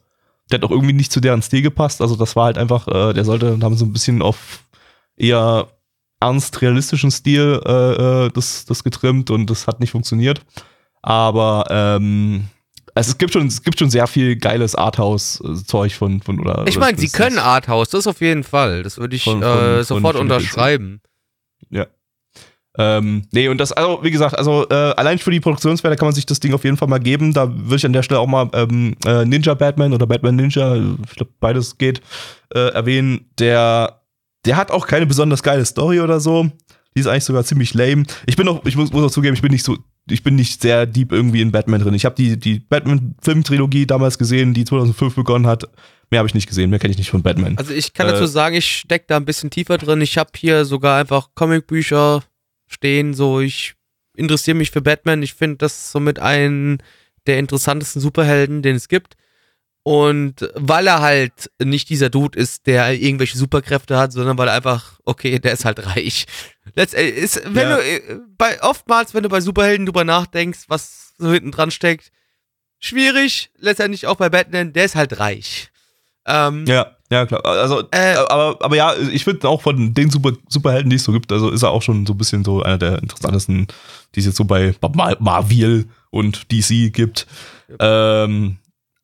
Der hat auch irgendwie nicht zu deren Stil gepasst. Also das war halt einfach, äh, der sollte, haben so ein bisschen auf eher ernst realistischen Stil äh, äh, das, das getrimmt und das hat nicht funktioniert. Aber ähm, also es gibt schon, es gibt schon sehr viel geiles Arthouse-Zeug von, von oder. Ich meine, sie können Arthouse, das auf jeden Fall. Das würde ich Von- von- äh, von- sofort von der unterschreiben. Ähm, nee, und das, also wie gesagt, also äh, allein für die Produktionswerte kann man sich das Ding auf jeden Fall mal geben. Da würde ich an der Stelle auch mal ähm, äh, Ninja Batman oder Batman Ninja, ich glaube beides geht, äh, erwähnen. Der, der hat auch keine besonders geile Story oder so. Die ist eigentlich sogar ziemlich lame. Ich bin auch, ich muss, muss auch zugeben, ich bin nicht so, ich bin nicht sehr deep irgendwie in Batman drin. Ich habe die, die Batman-Film-Trilogie damals gesehen, die 2005 begonnen hat. Mehr habe ich nicht gesehen, mehr kenne ich nicht von Batman. Also ich kann Äh, dazu sagen, ich stecke da ein bisschen tiefer drin. Ich habe hier sogar einfach Comicbücher stehen, so ich interessiere mich für Batman. Ich finde das somit ein der interessantesten Superhelden, den es gibt. Und weil er halt nicht dieser Dude ist, der irgendwelche Superkräfte hat, sondern weil er einfach, okay, der ist halt reich. Letztendlich ist, wenn Ja. du, äh, bei, oftmals, wenn du bei Superhelden drüber nachdenkst, was so hinten dran steckt, schwierig. Letztendlich auch bei Batman, der ist halt reich. Ähm, Ja, ja, klar. Also, Äh, aber, aber ja, ich finde auch von den Super, Superhelden, die es so gibt, also ist er auch schon so ein bisschen so einer der interessantesten, die es jetzt so bei Mar Marvel und DC gibt. Ähm,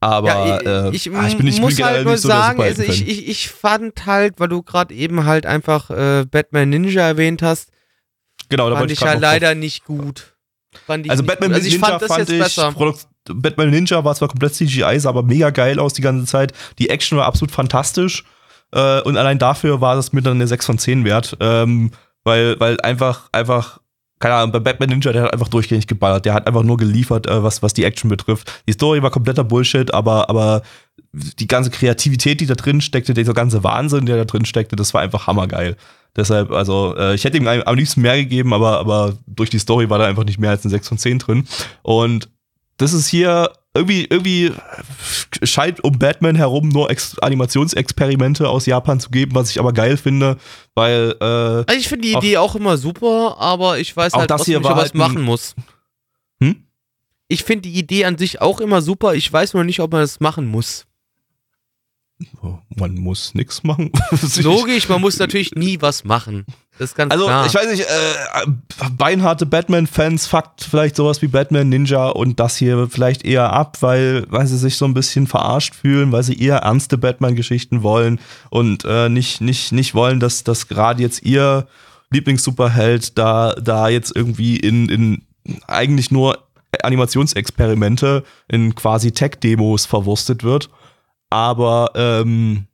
aber Ja, äh, ich, ich, ah, ich bin nicht, muss bin halt nur so sagen, also ich, ich, ich fand halt, weil du gerade eben halt einfach äh, Batman Ninja erwähnt hast, genau, da fand ich ich ja leider nicht gut. Ich Also Batman gut. also ich Ninja fand fand ich, besser. Batman Ninja war zwar komplett CGI, sah aber mega geil aus die ganze Zeit. Die Action war absolut fantastisch. Äh, und allein dafür war das mir dann eine 6 von 10 wert. Ähm, weil, weil einfach, einfach, keine Ahnung, bei Batman Ninja, der hat einfach durchgängig geballert. Der hat einfach nur geliefert, äh, was, was die Action betrifft. Die Story war kompletter Bullshit, aber, aber die ganze Kreativität, die da drin steckte, dieser ganze Wahnsinn, der da drin steckte, das war einfach hammergeil. Deshalb, also, äh, ich hätte ihm am liebsten mehr gegeben, aber, aber durch die Story war da einfach nicht mehr als eine 6 von 10 drin. Und das ist hier irgendwie, irgendwie scheint um Batman herum nur Ex Animationsexperimente aus Japan zu geben, was ich aber geil finde, weil, äh, Also ich finde die Idee auch immer super, aber ich weiß halt das er halt es machen muss. Hm? Ich finde die Idee an sich auch immer super, ich weiß nur nicht, ob man es machen muss. man muss nix machen. Logisch, man muss natürlich nie was machen. Das ist ganz Also, klar. ich weiß nicht, äh, beinharte Batman-Fans fuckt vielleicht sowas wie Batman Ninja und das hier vielleicht eher ab, weil, weil sie sich so ein bisschen verarscht fühlen, weil sie eher ernste Batman-Geschichten wollen und äh, nicht, nicht, nicht wollen, dass, dass gerade jetzt ihr Lieblings-Superheld da, da jetzt irgendwie in, in eigentlich nur Animationsexperimente in quasi Tech-Demos verwurstet wird. Aber ähm,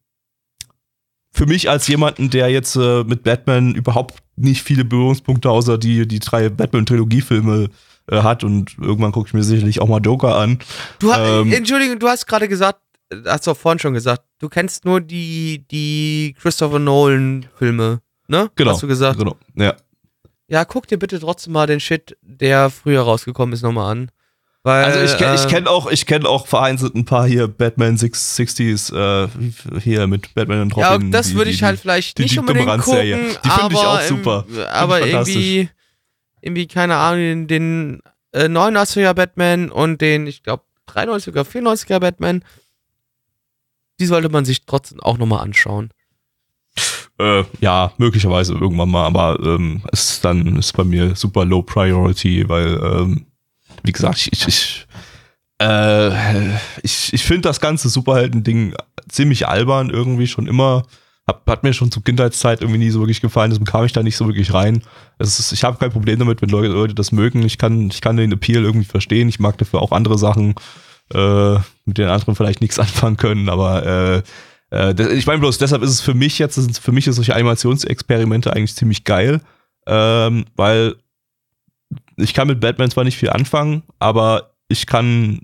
für mich als jemanden, der jetzt äh, mit Batman überhaupt nicht viele Berührungspunkte außer die, die drei Batman-Trilogie-Filme äh, hat und irgendwann gucke ich mir sicherlich auch mal Joker an. du, ha- ähm, Entschuldigung, du hast gerade gesagt, äh, hast du auch vorhin schon gesagt, du kennst nur die, die Christopher Nolan-Filme, ne? Genau. Hast du gesagt? Genau. Ja. Ja, guck dir bitte trotzdem mal den Shit, der früher rausgekommen ist, nochmal an. Weil, Also ich kenne ich äh, kenn auch, ich auch vereinzelt ein paar hier Batman 660s, äh, hier mit Batman und Ja, Robin. das die- würde ich halt vielleicht die- nicht die unbedingt gucken. Die finde ich auch super. Im, aber irgendwie, irgendwie, keine Ahnung, den, den äh, 89er Batman und den, ich glaube, 93er, 94er Batman, die sollte man sich trotzdem auch nochmal anschauen. Äh, ja, möglicherweise irgendwann mal, aber ähm, es ist dann ist bei mir super low priority, weil, ähm, wie gesagt, ich, ich, ich, äh, ich, ich finde das ganze Superhelden-Ding ziemlich albern irgendwie schon immer. Hab, hat mir schon zur Kindheitszeit irgendwie nie so wirklich gefallen, das bekam ich da nicht so wirklich rein. Ist, ich habe kein Problem damit, wenn Leute, Leute das mögen. Ich kann, ich kann den Appeal irgendwie verstehen. Ich mag dafür auch andere Sachen, äh, mit denen anderen vielleicht nichts anfangen können, aber äh, äh, ich meine bloß, deshalb ist es für mich jetzt, für mich ist solche Animationsexperimente eigentlich ziemlich geil, ähm, weil ich kann mit Batman zwar nicht viel anfangen, aber ich kann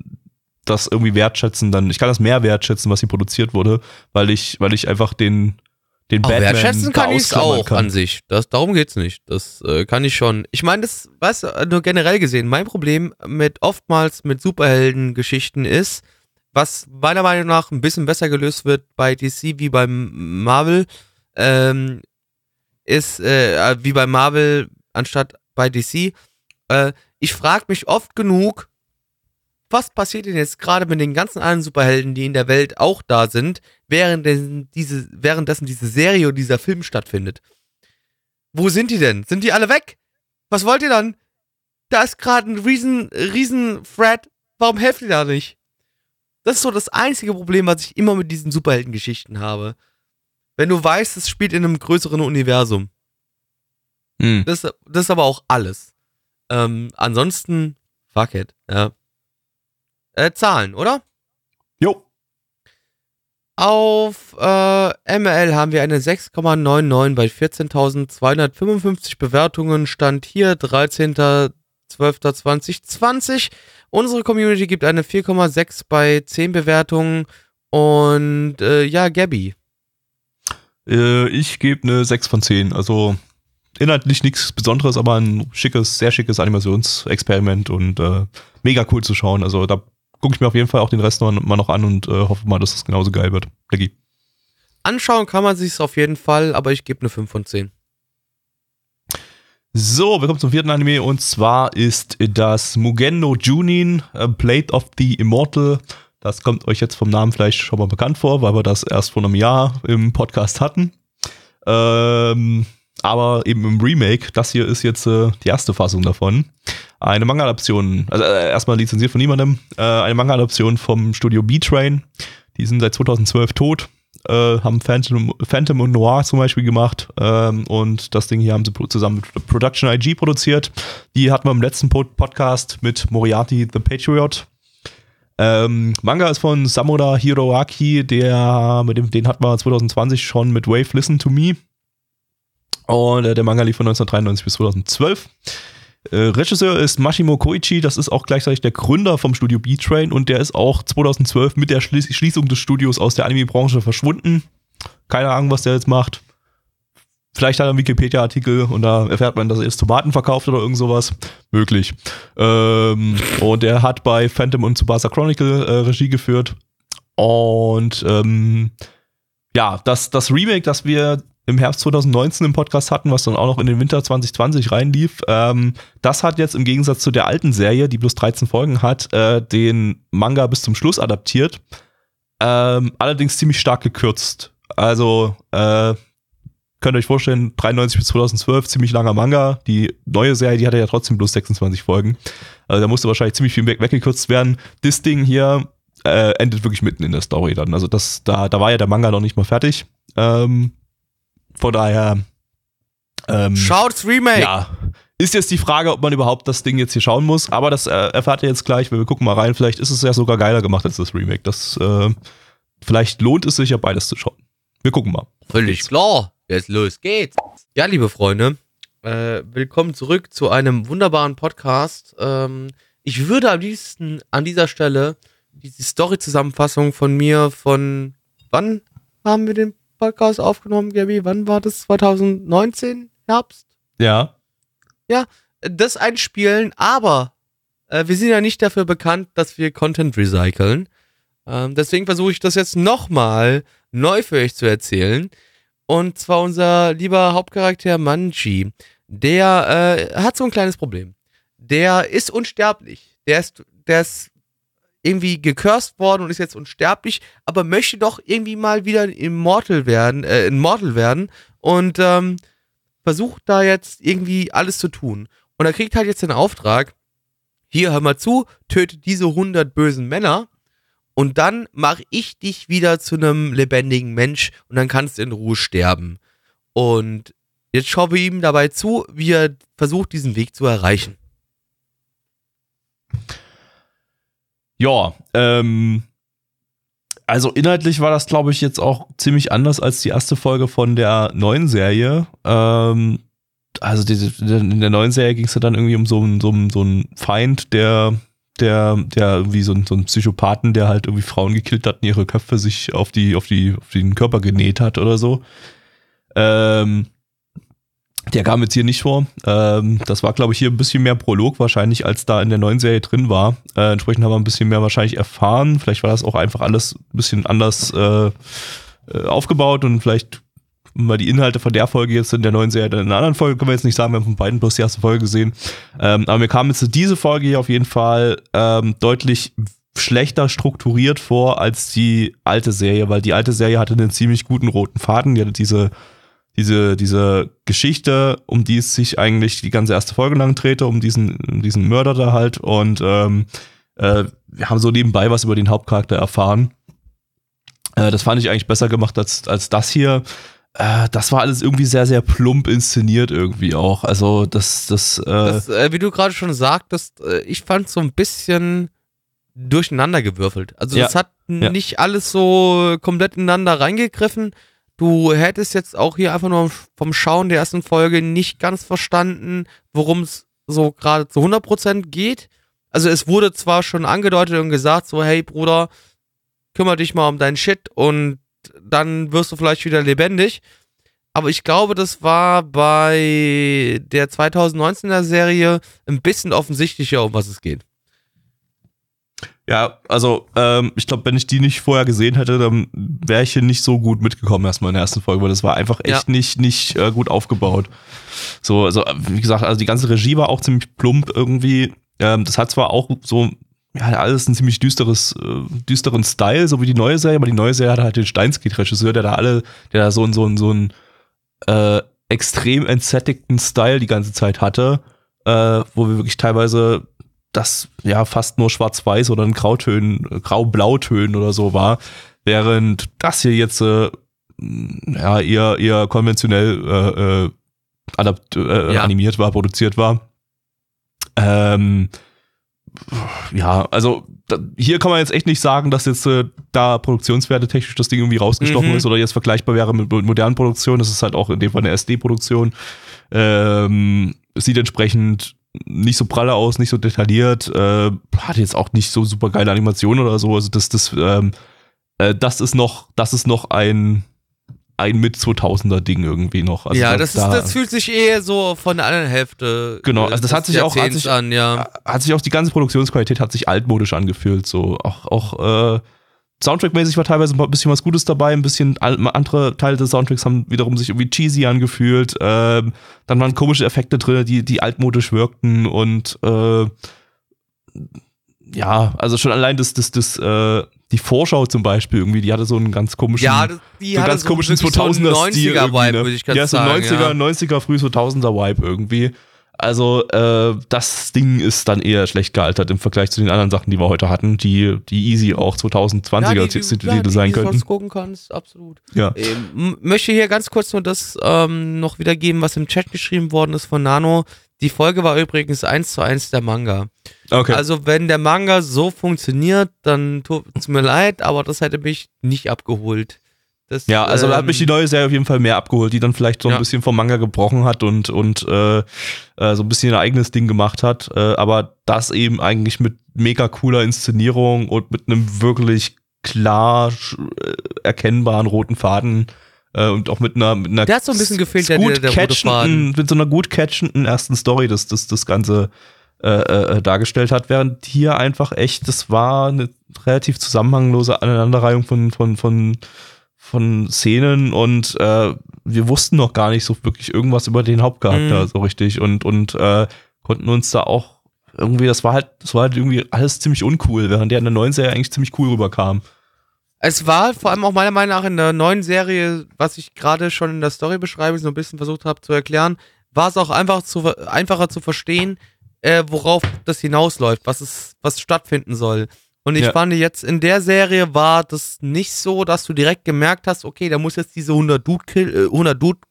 das irgendwie wertschätzen, dann ich kann das mehr wertschätzen, was hier produziert wurde, weil ich, weil ich einfach den den Auch Batman wertschätzen kann ich es auch kann. an sich. Das, darum geht's nicht. Das äh, kann ich schon. Ich meine, das, weißt du, nur generell gesehen, mein Problem mit oftmals mit Superhelden-Geschichten ist, was meiner Meinung nach ein bisschen besser gelöst wird bei DC wie beim Marvel, ähm, ist, äh, wie bei Marvel anstatt bei DC. Äh, ich frage mich oft genug, was passiert denn jetzt gerade mit den ganzen anderen Superhelden, die in der Welt auch da sind, währenddessen diese, währenddessen diese Serie oder dieser Film stattfindet? Wo sind die denn? Sind die alle weg? Was wollt ihr dann? Da ist gerade ein riesen, riesen Thread. Warum helft ihr da nicht? Das ist so das einzige Problem, was ich immer mit diesen Superheldengeschichten habe. Wenn du weißt, es spielt in einem größeren Universum. Hm. Das, das ist aber auch alles. Ähm, ansonsten, fuck it, ja. Äh, Zahlen, oder? Jo. Auf äh, ML haben wir eine 6,99 bei 14.255 Bewertungen. Stand hier 13.12.2020. Unsere Community gibt eine 4,6 bei 10 Bewertungen. Und äh, ja, Gabby. Äh, ich gebe eine 6 von 10. Also inhaltlich nichts Besonderes, aber ein schickes, sehr schickes Animationsexperiment und äh, mega cool zu schauen. Also da gucke ich mir auf jeden Fall auch den Rest noch, mal noch an und äh, hoffe mal, dass es genauso geil wird. Leggy. Anschauen kann man sich auf jeden Fall, aber ich gebe eine 5 von 10. So, wir kommen zum vierten Anime und zwar ist das Mugen no Junin, Blade of the Immortal. Das kommt euch jetzt vom Namen vielleicht schon mal bekannt vor, weil wir das erst vor einem Jahr im Podcast hatten. Ähm, aber eben im Remake, das hier ist jetzt äh, die erste Fassung davon. Eine Manga-Adaption, also äh, erstmal lizenziert von niemandem, äh, eine Manga-Adaption vom Studio B-Train. Die sind seit 2012 tot, äh, haben Phantom, Phantom und Noir zum Beispiel gemacht ähm, und das Ding hier haben sie zusammen mit Production IG produziert. Die hatten wir im letzten Pod Podcast mit Moriarty the Patriot. Ähm, Manga ist von Samura Hiroaki, der, mit dem, den hatten wir 2020 schon mit Wave Listen to Me. Und äh, der Manga lief von 1993 bis 2012. Äh, Regisseur ist Mashimo Koichi, das ist auch gleichzeitig der Gründer vom Studio B-Train und der ist auch 2012 mit der Schli Schließung des Studios aus der Anime-Branche verschwunden. Keine Ahnung, was der jetzt macht. Vielleicht hat er einen Wikipedia-Artikel und da erfährt man, dass er jetzt Tomaten verkauft oder irgend sowas. Möglich. Ähm, und er hat bei Phantom und Tsubasa Chronicle äh, Regie geführt. Und ähm, ja, das, das Remake, das wir im Herbst 2019 im Podcast hatten, was dann auch noch in den Winter 2020 reinlief, ähm, das hat jetzt im Gegensatz zu der alten Serie, die bloß 13 Folgen hat, äh, den Manga bis zum Schluss adaptiert. Ähm, allerdings ziemlich stark gekürzt. Also, äh, könnt ihr euch vorstellen, 93 bis 2012, ziemlich langer Manga. Die neue Serie, die hatte ja trotzdem bloß 26 Folgen. Also da musste wahrscheinlich ziemlich viel weg weggekürzt werden. Das Ding hier äh, endet wirklich mitten in der Story dann. Also das, da, da war ja der Manga noch nicht mal fertig. Ähm, von daher. Ähm, Schaut's Remake! ja. Ist jetzt die Frage, ob man überhaupt das Ding jetzt hier schauen muss, aber das äh, erfahrt ihr jetzt gleich, weil wir gucken mal rein. Vielleicht ist es ja sogar geiler gemacht als das Remake. Das, äh, vielleicht lohnt es sich ja beides zu schauen. Wir gucken mal. Völlig klar. Jetzt los geht's. Ja, liebe Freunde, äh, willkommen zurück zu einem wunderbaren Podcast. Ähm, ich würde am liebsten an dieser Stelle die Story-Zusammenfassung von mir von wann haben wir den Podcast aufgenommen, Gabi? Wann war das? 2019? Herbst? Ja. das einspielen, aber äh, wir sind ja nicht dafür bekannt, dass wir Content recyceln. Ähm, deswegen versuche ich das jetzt nochmal neu für euch zu erzählen. Und zwar unser lieber Hauptcharakter Manji. Der äh, hat so ein kleines Problem. Der ist unsterblich. Der ist, der ist irgendwie gecurst worden und ist jetzt unsterblich, aber möchte doch irgendwie mal wieder immortal werden, äh, immortal werden und ähm, versucht da jetzt irgendwie alles zu tun. Und er kriegt halt jetzt den Auftrag, hier, hör mal zu, töte diese 100 bösen Männer und dann mache ich dich wieder zu einem lebendigen Mensch und dann kannst du in Ruhe sterben. Und jetzt schauen wir ihm dabei zu, wie er versucht, diesen Weg zu erreichen. Ja, ähm, also inhaltlich war das, glaube ich, jetzt auch ziemlich anders als die erste Folge von der neuen Serie. Ähm, also diese, in der neuen Serie ging es ja dann irgendwie um so einen, so so einen Feind, der, der, der irgendwie so einen, so einen Psychopathen, der halt irgendwie Frauen gekillt hat und ihre Köpfe sich auf die, auf die, auf den Körper genäht hat oder so. Ähm, der kam jetzt hier nicht vor. Ähm, das war, glaube ich, hier ein bisschen mehr Prolog wahrscheinlich, als da in der neuen Serie drin war. Äh, entsprechend haben wir ein bisschen mehr wahrscheinlich erfahren. Vielleicht war das auch einfach alles ein bisschen anders äh, äh, aufgebaut und vielleicht mal die Inhalte von der Folge jetzt in der neuen Serie, in einer anderen Folge können wir jetzt nicht sagen, wir haben von beiden bloß die erste Folge gesehen. Ähm, aber mir kam jetzt diese Folge hier auf jeden Fall ähm, deutlich schlechter strukturiert vor als die alte Serie, weil die alte Serie hatte einen ziemlich guten roten Faden. Die hatte diese diese, diese Geschichte, um die es sich eigentlich die ganze erste Folge lang drehte, um diesen, um diesen Mörder da halt. Und ähm, äh, wir haben so nebenbei was über den Hauptcharakter erfahren. Äh, das fand ich eigentlich besser gemacht als, als das hier. äh, das war alles irgendwie sehr, sehr plump inszeniert irgendwie auch. Also das, das, äh, Das, äh, wie du gerade schon sagtest, äh, ich fand so ein bisschen durcheinander gewürfelt. Also Ja, das hat ja. nicht alles so komplett ineinander reingegriffen. Du hättest jetzt auch hier einfach nur vom Schauen der ersten Folge nicht ganz verstanden, worum es so gerade zu 100% geht. Also es wurde zwar schon angedeutet und gesagt, so hey Bruder, kümmere dich mal um deinen Shit und dann wirst du vielleicht wieder lebendig. Aber ich glaube, das war bei der 2019er Serie ein bisschen offensichtlicher, um was es geht. Ja, also ähm, ich glaube, wenn ich die nicht vorher gesehen hätte, dann wäre ich hier nicht so gut mitgekommen erstmal in der ersten Folge, weil das war einfach echt Ja. nicht, nicht äh, gut aufgebaut. So, also wie gesagt, also die ganze Regie war auch ziemlich plump irgendwie. Ähm, das hat zwar auch so, ja, alles ein ziemlich düsteres, äh, düsteren Style, so wie die neue Serie, aber die neue Serie hat halt den Steinskit-Regisseur, der da alle, der da so, ein- so, ein- so einen äh, extrem entsättigten Style die ganze Zeit hatte, äh, wo wir wirklich teilweise das ja fast nur schwarz-weiß oder in Grautönen, grau-blautönen oder so war, während das hier jetzt äh, ja eher, eher konventionell äh, äh, adapt, äh, Ja. animiert war, produziert war. Ähm, ja, also da, hier kann man jetzt echt nicht sagen, dass jetzt äh, da produktionswerte technisch das Ding irgendwie rausgestochen Mhm. ist oder jetzt vergleichbar wäre mit, mit modernen Produktionen. Das ist halt auch in dem Fall eine SD-Produktion. Ähm, sieht entsprechend nicht so pralle aus, nicht so detailliert, äh, hat jetzt auch nicht so super geile Animationen oder so. Also das, das, ähm, äh, das ist noch, das ist noch ein, ein mit 2000er Ding irgendwie noch. Also ja, da- das, ist, da- das fühlt sich eher so von der anderen Hälfte Genau, also das hat sich auch- hat sich- an, ja. hat sich auch die ganze Produktionsqualität hat sich altmodisch angefühlt. So auch, auch äh, Soundtrack-mäßig war teilweise ein bisschen was Gutes dabei, ein bisschen andere Teile des Soundtracks haben wiederum sich irgendwie cheesy angefühlt. Ähm, dann waren komische Effekte drin, die, die altmodisch wirkten und äh, ja, also schon allein das, das, das, äh, die Vorschau zum Beispiel irgendwie, die hatte so einen ganz komischen, Ja, die so einen ganz komischen so einen 2000er-Stil 90er irgendwie, Vibe, ne? würde ich ganz ja, so sagen. 90er, ja. 90er, früh 2000er Vibe irgendwie. Also, äh, das Ding ist dann eher schlecht gealtert im Vergleich zu den anderen Sachen, die wir heute hatten, die, die easy auch 2020er ja, Titel die, die, sein die, die könnten. gucken kannst, absolut. Ja. Ähm, möchte hier ganz kurz nur das ähm, noch wiedergeben, was im Chat geschrieben worden ist von Nano. Die Folge war übrigens eins zu eins der Manga. Okay. Also wenn der Manga so funktioniert, dann tut's mir leid, aber das hätte mich nicht abgeholt. Das, ja, also da hat mich die ähm, neue Serie auf jeden Fall mehr abgeholt, die dann vielleicht so ein Ja. bisschen vom Manga gebrochen hat und, und äh, äh, so ein bisschen ein eigenes Ding gemacht hat. Äh, aber das eben eigentlich mit mega cooler Inszenierung und mit einem wirklich klar äh, erkennbaren roten Faden äh, und auch mit einer, mit einer Der hat so ein bisschen gefehlt, der- gut der- der catchenden, mit so einer gut catchenden ersten Story, das das, das Ganze äh, äh, dargestellt hat, während hier einfach echt, das war eine relativ zusammenhanglose Aneinanderreihung von, von, von, von Szenen und äh, wir wussten noch gar nicht so wirklich irgendwas über den Hauptcharakter Mhm. so richtig und, und äh, konnten uns da auch irgendwie, das war halt, das war halt irgendwie alles ziemlich uncool, während der in der neuen Serie eigentlich ziemlich cool rüberkam. Es war vor allem auch meiner Meinung nach in der neuen Serie, was ich gerade schon in der Storybeschreibung so ein bisschen versucht habe zu erklären, war es auch einfach zu, einfacher zu verstehen, äh, worauf das hinausläuft, was es, was stattfinden soll. Und ich Ja. fand jetzt in der Serie war das nicht so, dass du direkt gemerkt hast, okay, da muss jetzt diese 100 Dude kill, äh, 100 Dudes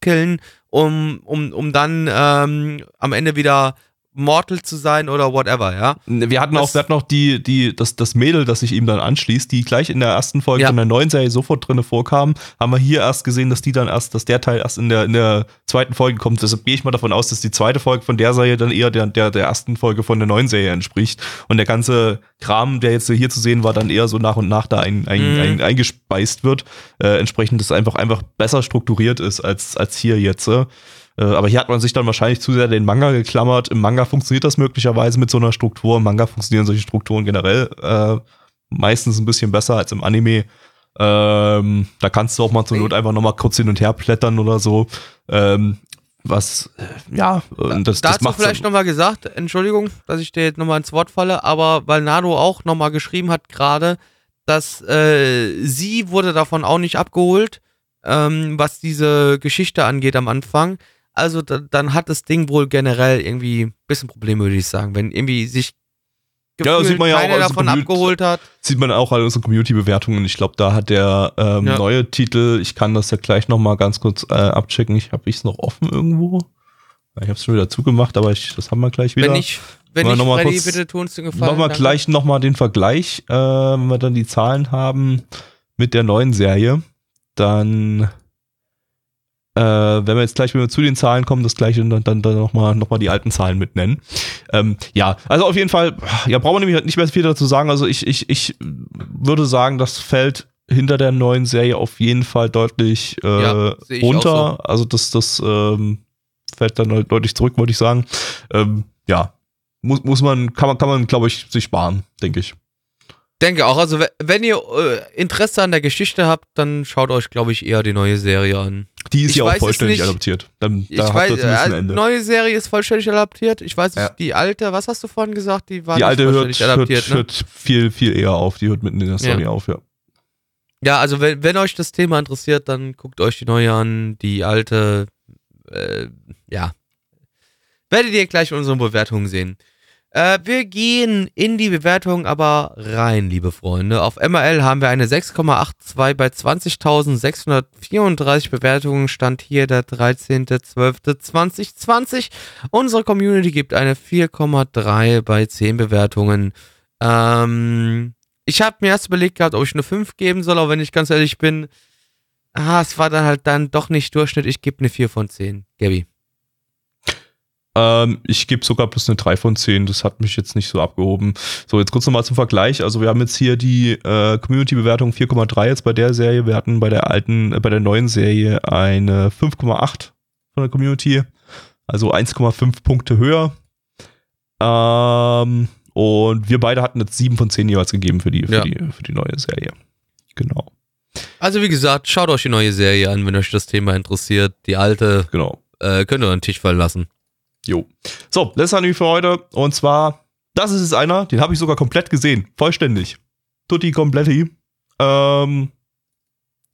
killen, um, um, um dann ähm, am Ende wieder mortal zu sein oder whatever, ja. Wir hatten auch, Das- wir hatten auch die, die, das, das Mädel, das sich ihm dann anschließt, die gleich in der ersten Folge Ja. von der neuen Serie sofort drinne vorkam, haben wir hier erst gesehen, dass die dann erst, dass der Teil erst in der, in der zweiten Folge kommt. Deshalb gehe ich mal davon aus, dass die zweite Folge von der Serie dann eher der, der, der ersten Folge von der neuen Serie entspricht. Und der ganze Kram, der jetzt hier zu sehen war, dann eher so nach und nach da ein, ein, Mhm. ein, eingespeist wird. Äh, entsprechend das einfach, einfach besser strukturiert ist als, als hier jetzt. Äh. Äh, Aber hier hat man sich dann wahrscheinlich zu sehr den Manga geklammert. Im Manga funktioniert das möglicherweise mit so einer Struktur. Im Manga funktionieren solche Strukturen generell äh, meistens ein bisschen besser als im Anime. Ähm, da kannst du auch mal zur Not einfach nochmal kurz hin und her plättern oder so. Ähm, was, äh, ja, das, das Dazu macht vielleicht nochmal gesagt, Entschuldigung, dass ich dir jetzt nochmal ins Wort falle, aber weil Nado auch nochmal geschrieben hat gerade, dass äh, sie wurde davon auch nicht abgeholt, ähm, was diese Geschichte angeht am Anfang. Also da, dann hat das Ding wohl generell irgendwie ein bisschen Probleme, würde ich sagen. Wenn irgendwie sich Ja, sieht man ja auch keiner davon abgeholt hat. Sieht man auch an unseren Community-Bewertungen. Ich glaube, da hat der ähm, Ja. neue Titel, ich kann das ja gleich nochmal ganz kurz äh, abchecken. Ich habe es noch offen irgendwo. Ich habe es schon wieder zugemacht, aber ich, das haben wir gleich wieder. Wenn nicht, wenn nicht, noch mal Freddy, kurz- bitte tu uns den Gefallen. Machen wir danke. gleich nochmal den Vergleich, äh, wenn wir dann die Zahlen haben mit der neuen Serie. Dann, äh, wenn wir jetzt gleich, wenn wir zu den Zahlen kommen, das gleiche dann, dann, dann nochmal noch mal die alten Zahlen mit nennen. Ähm, ja, also auf jeden Fall, ja, brauchen wir nämlich nicht mehr viel dazu sagen. Also ich, ich, ich würde sagen, das fällt hinter der neuen Serie auf jeden Fall deutlich äh, Ja, runter. Also das, das ähm, fällt dann deut- deutlich zurück, wollte ich sagen. Ähm, ja, muss, muss man, kann man, kann man, glaube ich, sich sparen, denke ich. Denke auch. Also, we- wenn ihr äh, Interesse an der Geschichte habt, dann schaut euch, glaube ich, eher die neue Serie an. Die ist Ich ja auch vollständig adaptiert. Dann, Ich da habt weiß, ein äh, Ende. neue Serie ist vollständig adaptiert. Ich weiß nicht, Ja. die alte, was hast du vorhin gesagt? Die war Die nicht alte hört, vollständig adaptiert, hört, ne? hört viel, viel eher auf. Die hört mitten in der Story Ja. auf, ja. Ja, also wenn, wenn euch das Thema interessiert, dann guckt euch die neue an. Die alte, äh, ja. Werdet ihr gleich in unseren Bewertungen sehen. Äh, wir gehen in die Bewertung aber rein, liebe Freunde. Auf MRL haben wir eine 6,82 bei 20.634 Bewertungen. Stand hier der 13.12.2020. Unsere Community gibt eine 4,3 bei 10 Bewertungen. Ähm, ich habe mir erst überlegt gehabt, ob ich eine 5 geben soll, aber wenn ich ganz ehrlich bin, ah, es war dann halt dann doch nicht Durchschnitt. Ich gebe eine 4 von 10. Gabby. Ähm, ich gebe sogar plus eine 3 von 10. Das hat mich jetzt nicht so abgehoben. So, jetzt kurz nochmal zum Vergleich. Also wir haben jetzt hier die äh, Community-Bewertung 4,3 jetzt bei der Serie. Wir hatten bei der alten, äh, bei der neuen Serie eine 5,8 von der Community. Also 1,5 Punkte höher. Ähm, und wir beide hatten jetzt 7 von 10 jeweils gegeben für die, für Ja. die, für die neue Serie. Genau, Also wie gesagt, schaut euch die neue Serie an, wenn euch das Thema interessiert. Die alte genau. äh, könnt ihr an den Tisch fallen lassen. Jo. So, letzter Anime für heute. Und zwar, das ist jetzt einer, den habe ich sogar komplett gesehen. Vollständig. Tutti kompletti. Ähm,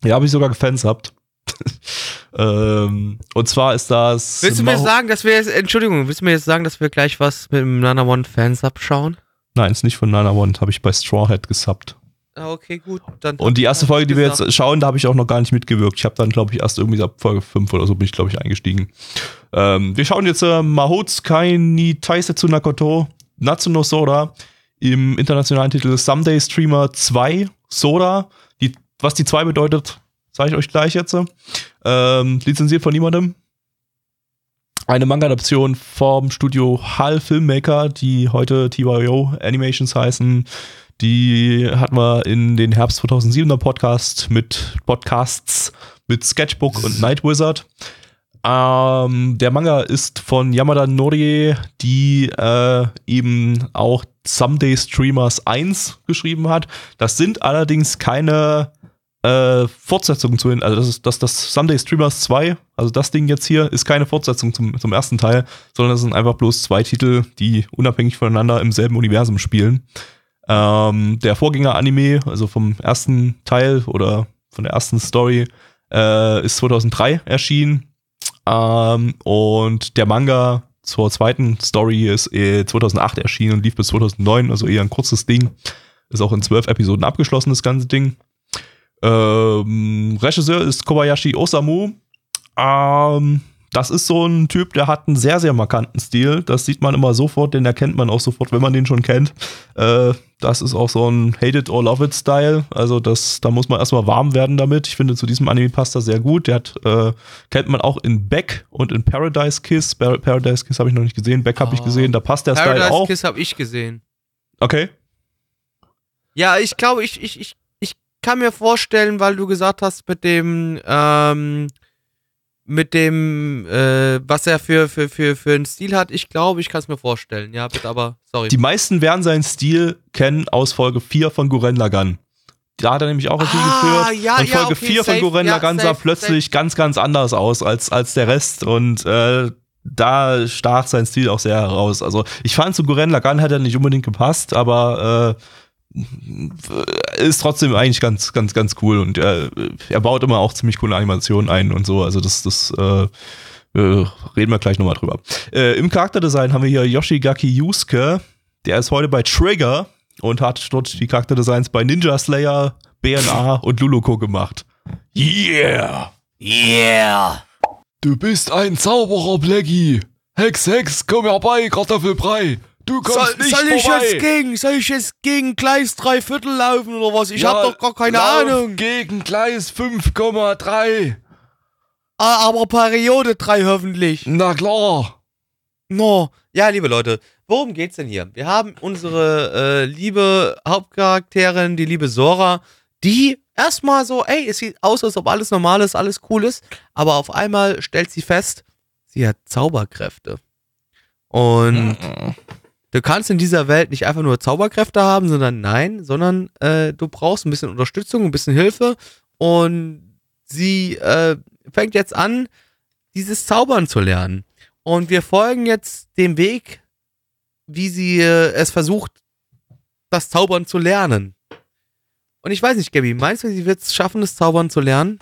ja, habe ich sogar gefans gehabt. ähm, und zwar ist das. Willst du mir Maho- sagen, dass wir jetzt, Entschuldigung, willst du mir jetzt sagen, dass wir gleich was mit dem Nana One Fans abschauen? Nein, ist nicht von Nana One, habe ich bei Straw Hat gesubbt. Ah, okay, gut. Und die erste Folge, die wir gesagt. jetzt schauen, da habe ich auch noch gar nicht mitgewirkt. Ich habe dann, glaube ich, erst irgendwie ab Folge 5 oder so bin ich, glaube ich, eingestiegen. Ähm, wir schauen jetzt äh, Mahotsukai ni Taisetsu Nakoto Natsuno Sora im internationalen Titel Someday Streamer 2 Sora. Die, was die 2 bedeutet, sage ich euch gleich jetzt. Ähm, lizenziert von niemandem. Eine Manga-Adaption vom Studio Hall Filmmaker, die heute TYO Animations heißen. Die hatten wir in den Herbst 2007er Podcast mit Podcasts mit Sketchbook und Night Wizard. Ähm, der Manga ist von Yamada Norie, die äh, eben auch Someday Streamers 1 geschrieben hat. Das sind allerdings keine äh, Fortsetzungen zu den, also das ist das, das Someday Streamers 2, also das Ding jetzt hier, ist keine Fortsetzung zum, zum ersten Teil, sondern es sind einfach bloß zwei Titel, die unabhängig voneinander im selben Universum spielen. Ähm, der Vorgänger-Anime, also vom ersten Teil oder von der ersten Story, äh, ist 2003 erschienen. Ähm, und der Manga zur zweiten Story ist äh, 2008 erschienen und lief bis 2009, also eher ein kurzes Ding. Ist auch in zwölf Episoden abgeschlossen, das ganze Ding. Ähm, Regisseur ist Kobayashi Osamu. Ähm, das ist so ein Typ, der hat einen sehr, sehr markanten Stil. Das sieht man immer sofort, den erkennt man auch sofort, wenn man den schon kennt. Äh, das ist auch so ein Hate it or love it Style. Also das, da muss man erstmal warm werden damit. Ich finde, zu diesem Anime passt er sehr gut. Der hat, äh, kennt man auch in Beck und in Paradise Kiss. Par Paradise Kiss habe ich noch nicht gesehen. Beck habe ich Oh. gesehen. Da passt der Style Paradise auch. Kiss habe ich gesehen. Okay. Ja, ich glaube, ich, ich, ich, ich kann mir vorstellen, weil du gesagt hast, mit dem, ähm, mit dem, äh, was er für, für, für, für einen Stil hat, ich glaube, ich kann es mir vorstellen. Ja, bitte, aber sorry. Die meisten werden seinen Stil kennen aus Folge 4 von Guren Lagann. Da hat er nämlich auch Regie Ah, geführt. ja, und ja, Folge okay, 4 von safe, Guren ja, Lagann sah safe, plötzlich ganz, ganz anders aus als, als der Rest. Und äh, da stach sein Stil auch sehr heraus. Also ich fand zu Guren Lagann hat er nicht unbedingt gepasst, aber äh, ist trotzdem eigentlich ganz, ganz, ganz cool. Und er, er baut immer auch ziemlich coole Animationen ein und so. Also das, das äh, äh, reden wir gleich nochmal drüber. Äh, Im Charakterdesign haben wir hier Yoshigaki Yusuke. der ist heute bei Trigger und hat dort die Charakterdesigns bei Ninja Slayer, BNA und Luluko gemacht. Yeah! Yeah! Du bist ein Zauberer, Blackie. Hex, Hex, komm herbei, Kartoffelbrei. Du kommst Soll, nicht soll ich vorbei. jetzt gegen, soll ich jetzt gegen Gleis 3 Viertel laufen oder was? Ich Ja, hab doch gar keine Ahnung. Gegen Gleis 5,3. Ah, aber Periode 3 hoffentlich. Na klar. No. Ja, liebe Leute, worum geht's denn hier? Wir haben unsere äh, liebe Hauptcharakterin, die liebe Sora, die erstmal so, ey, es sieht aus, als ob alles normal ist, alles cool ist, aber auf einmal stellt sie fest, sie hat Zauberkräfte. Und du kannst in dieser Welt nicht einfach nur Zauberkräfte haben, sondern nein, sondern äh, du brauchst ein bisschen Unterstützung, ein bisschen Hilfe und sie äh, fängt jetzt an, dieses Zaubern zu lernen. Und wir folgen jetzt dem Weg, wie sie äh, es versucht, das Zaubern zu lernen. Und ich weiß nicht, Gabby, meinst du, sie wird es schaffen, das Zaubern zu lernen?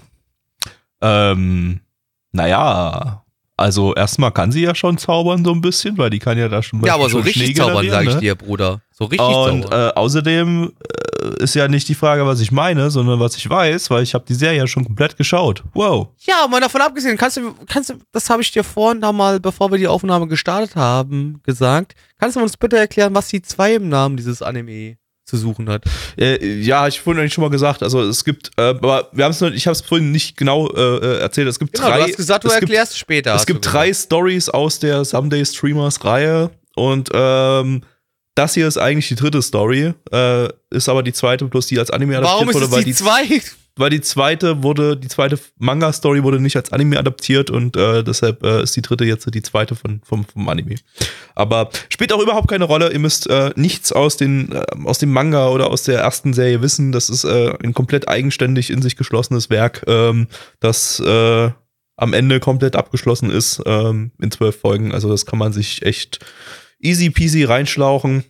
Ähm, naja, also erstmal kann sie ja schon zaubern so ein bisschen, weil die kann ja da schon ja, aber so richtig Schnee zaubern, sage ich ne? dir, Bruder. So richtig Und zaubern. äh, außerdem äh, ist ja nicht die Frage, was ich meine, sondern was ich weiß, weil ich habe die Serie ja schon komplett geschaut. Wow. Ja, mal davon abgesehen, kannst du, kannst du, das habe ich dir vorhin da mal, bevor wir die Aufnahme gestartet haben, gesagt. Kannst du uns bitte erklären, was die zwei im Namen dieses Anime zu suchen hat? Äh, ja, ich vorhin eigentlich schon mal gesagt, also es gibt, äh, aber wir haben es ich habe es vorhin nicht genau äh, erzählt. Es gibt Genau, drei. du hast gesagt, du gibt, erklärst es später. Es gibt drei Stories aus der Someday Streamers Reihe und ähm, das hier ist eigentlich die dritte Story, äh, ist aber die zweite, bloß die als Anime Warum adaptiert ist wurde, es weil die, die, zwei? Weil die zweite wurde, die zweite Manga-Story wurde nicht als Anime adaptiert und äh, deshalb äh, ist die dritte jetzt die zweite von, vom, vom Anime. Aber spielt auch überhaupt keine Rolle. Ihr müsst äh, nichts aus, den, äh, aus dem Manga oder aus der ersten Serie wissen. Das ist äh, ein komplett eigenständig in sich geschlossenes Werk, ähm, das äh, am Ende komplett abgeschlossen ist ähm, in zwölf Folgen. Also das kann man sich echt easy peasy reinschlauchen.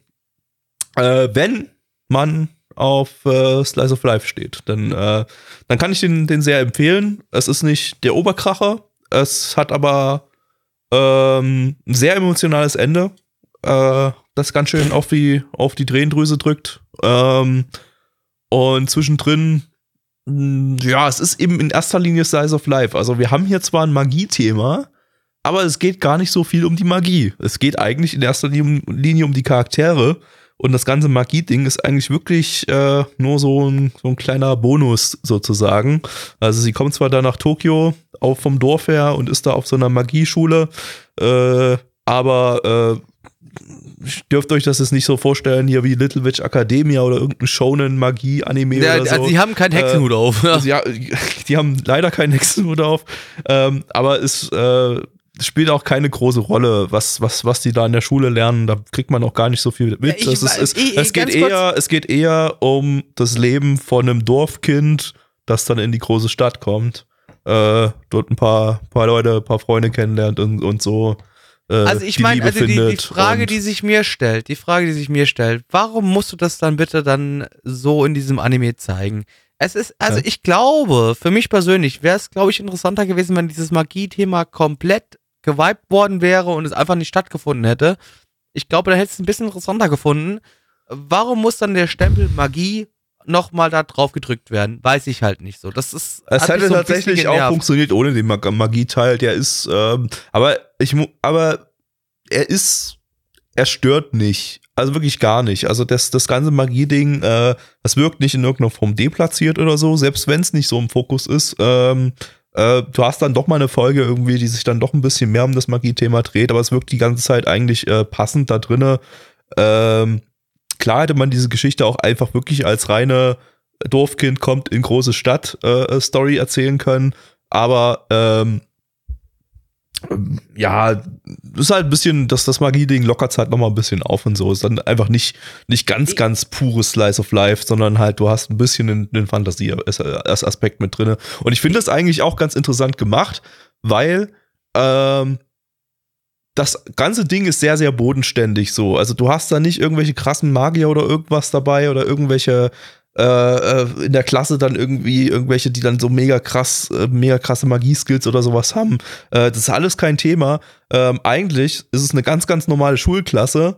Äh, wenn man auf äh, Slice of Life steht, dann, äh, dann kann ich den, den sehr empfehlen. Es ist nicht der Oberkracher, es hat aber ähm, ein sehr emotionales Ende, äh, das ganz schön auf die, auf die Drehendrüse drückt. Ähm, und zwischendrin, mh, ja, es ist eben in erster Linie Slice of Life. Also wir haben hier zwar ein Magie-Thema, aber es geht gar nicht so viel um die Magie. Es geht eigentlich in erster Linie um, Linie um die Charaktere. Und das ganze Magie-Ding ist eigentlich wirklich äh, nur so ein, so ein kleiner Bonus sozusagen. Also sie kommt zwar da nach Tokio, auch vom Dorf her und ist da auf so einer Magieschule, äh, aber äh, dürft euch das jetzt nicht so vorstellen, hier wie Little Witch Academia oder irgendein Shonen-Magie-Anime Ja, oder so. also die haben keinen Hexenhut auf. Also, ja, die haben leider keinen Hexenhut auf, ähm, aber es äh, spielt auch keine große Rolle, was, was, was die da in der Schule lernen. Da kriegt man auch gar nicht so viel mit. Ich es, ist, es, ich- es, geht eher, es geht eher um das Leben von einem Dorfkind, das dann in die große Stadt kommt, äh, dort ein paar, paar Leute, ein paar Freunde kennenlernt und, und so. Äh, Also ich meine, also die, die Frage, die sich mir stellt, die Frage, die sich mir stellt, warum musst du das dann bitte dann so in diesem Anime zeigen? Es ist, also Ja. ich glaube, für mich persönlich wäre es, glaube ich, interessanter gewesen, wenn dieses Magie-Thema komplett gewiped worden wäre und es einfach nicht stattgefunden hätte. Ich glaube, da hätte es ein bisschen interessanter gefunden. Warum muss dann der Stempel Magie nochmal da drauf gedrückt werden? Weiß ich halt nicht so. Das ist. Es hätte so tatsächlich auch funktioniert ohne den Mag Magieteil. Der ist, ähm, aber ich, aber er ist, er stört nicht. Also wirklich gar nicht. Also das, das ganze Magie-Ding, äh, das wirkt nicht in irgendeiner Form deplatziert oder so, selbst wenn es nicht so im Fokus ist. Ähm, äh, du hast dann doch mal eine Folge irgendwie, die sich dann doch ein bisschen mehr um das Magie-Thema dreht, aber es wirkt die ganze Zeit eigentlich äh, passend da drinne. Ähm, klar hätte man diese Geschichte auch einfach wirklich als reine Dorfkind kommt in große Stadt äh, Story erzählen können, aber ähm, ja, ist halt ein bisschen, dass das Magie-Ding lockert halt nochmal ein bisschen auf und so. Ist dann einfach nicht, nicht ganz, ganz pures Slice of Life, sondern halt, du hast ein bisschen den, den Fantasie-Aspekt mit drinne. Und ich finde das eigentlich auch ganz interessant gemacht, weil ähm, das ganze Ding ist sehr, sehr bodenständig so. Also du hast da nicht irgendwelche krassen Magier oder irgendwas dabei oder irgendwelche in der Klasse dann irgendwie irgendwelche, die dann so mega krass, äh, mega krasse Magie-Skills oder sowas haben. Äh, das ist alles kein Thema. Ähm, eigentlich ist es eine ganz, ganz normale Schulklasse